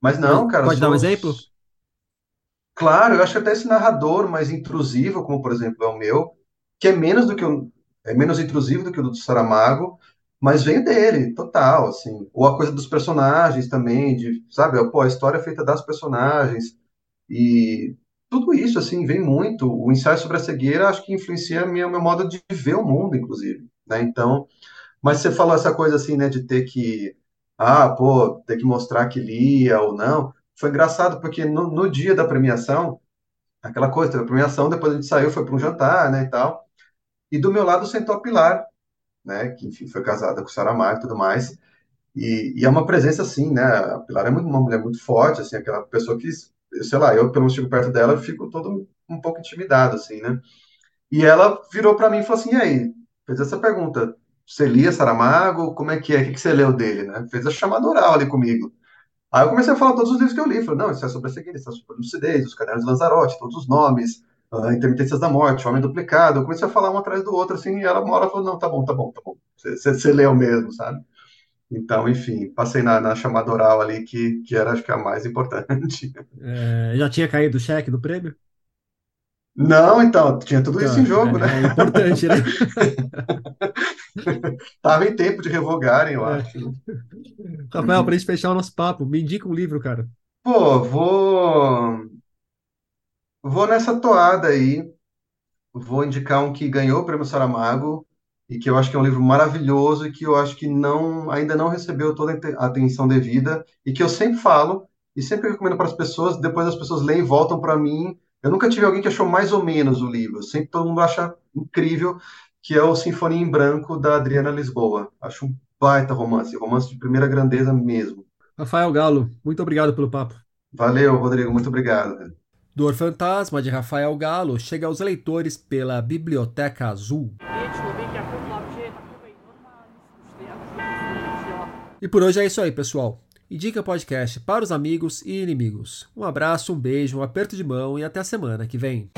Mas não, cara, pode dar um sou. exemplo? Claro, eu acho que até esse narrador mais intrusivo, como por exemplo é o meu, que é menos do que o, é menos intrusivo do que o do Saramago, mas vem dele, total, assim. Ou a coisa dos personagens também, de, sabe, pô, a história é feita das personagens e tudo isso assim vem muito. O ensaio sobre a cegueira acho que influencia minha meu modo de ver o mundo, inclusive, né? Então, mas você falou essa coisa assim, né, de ter que, ah, pô, ter que mostrar que lia ou não. Foi engraçado porque no, no dia da premiação, aquela coisa, teve a premiação, depois a gente saiu, foi para um jantar, né, e tal. E do meu lado sentou a Pilar, né, que enfim foi casada com Saramago e tudo mais. E, e é uma presença assim, né? A Pilar é muito- uma mulher muito forte, assim, aquela pessoa que, sei lá, eu pelo menos chego perto dela, fico todo um pouco intimidado, assim, né? E ela virou para mim e falou assim: e aí? Fez essa pergunta. Você lia Saramago? Como é que é? O que você leu dele, né? Fez a chamada oral ali comigo. Aí eu comecei a falar todos os livros que eu li. Falei, não, isso é sobre a cegueira, isso é sobre a lucidez, os cadernos de Lanzarote, todos os nomes, uh, Intermitências da Morte, Homem Duplicado. Eu comecei a falar um atrás do outro, assim, e ela uma hora falou, não, tá bom, tá bom, tá bom. Você, leu mesmo, sabe? Então, enfim, passei na, na chamada oral ali, que, que era, acho que, a mais importante. É, já tinha caído o cheque do prêmio? Não, então, tinha tudo isso Então, em jogo, né? é, é importante, né? Tava em tempo de revogarem, eu É. acho. Rafael, pra gente fechar o nosso papo, me indica um livro, cara. Pô, vou, vou nessa toada aí. Vou indicar um que ganhou o Prêmio Saramago e que eu acho que é um livro maravilhoso e que eu acho que não, ainda não recebeu toda a te- a atenção devida e que eu sempre falo e sempre recomendo para as pessoas. Depois as pessoas leem e voltam para mim. Eu nunca tive alguém que achou mais ou menos o livro. Sempre todo mundo acha incrível, que é o Sinfonia em Branco da Adriana Lisboa. Acho um baita romance, romance de primeira grandeza mesmo. Rafael Galo, muito obrigado pelo papo. Valeu, Rodrigo, muito obrigado. Dor Fantasma, de Rafael Galo, chega aos leitores pela Biblioteca Azul. E por hoje é isso aí, pessoal. Indica podcast para os amigos e inimigos. Um abraço, um beijo, um aperto de mão e até a semana que vem.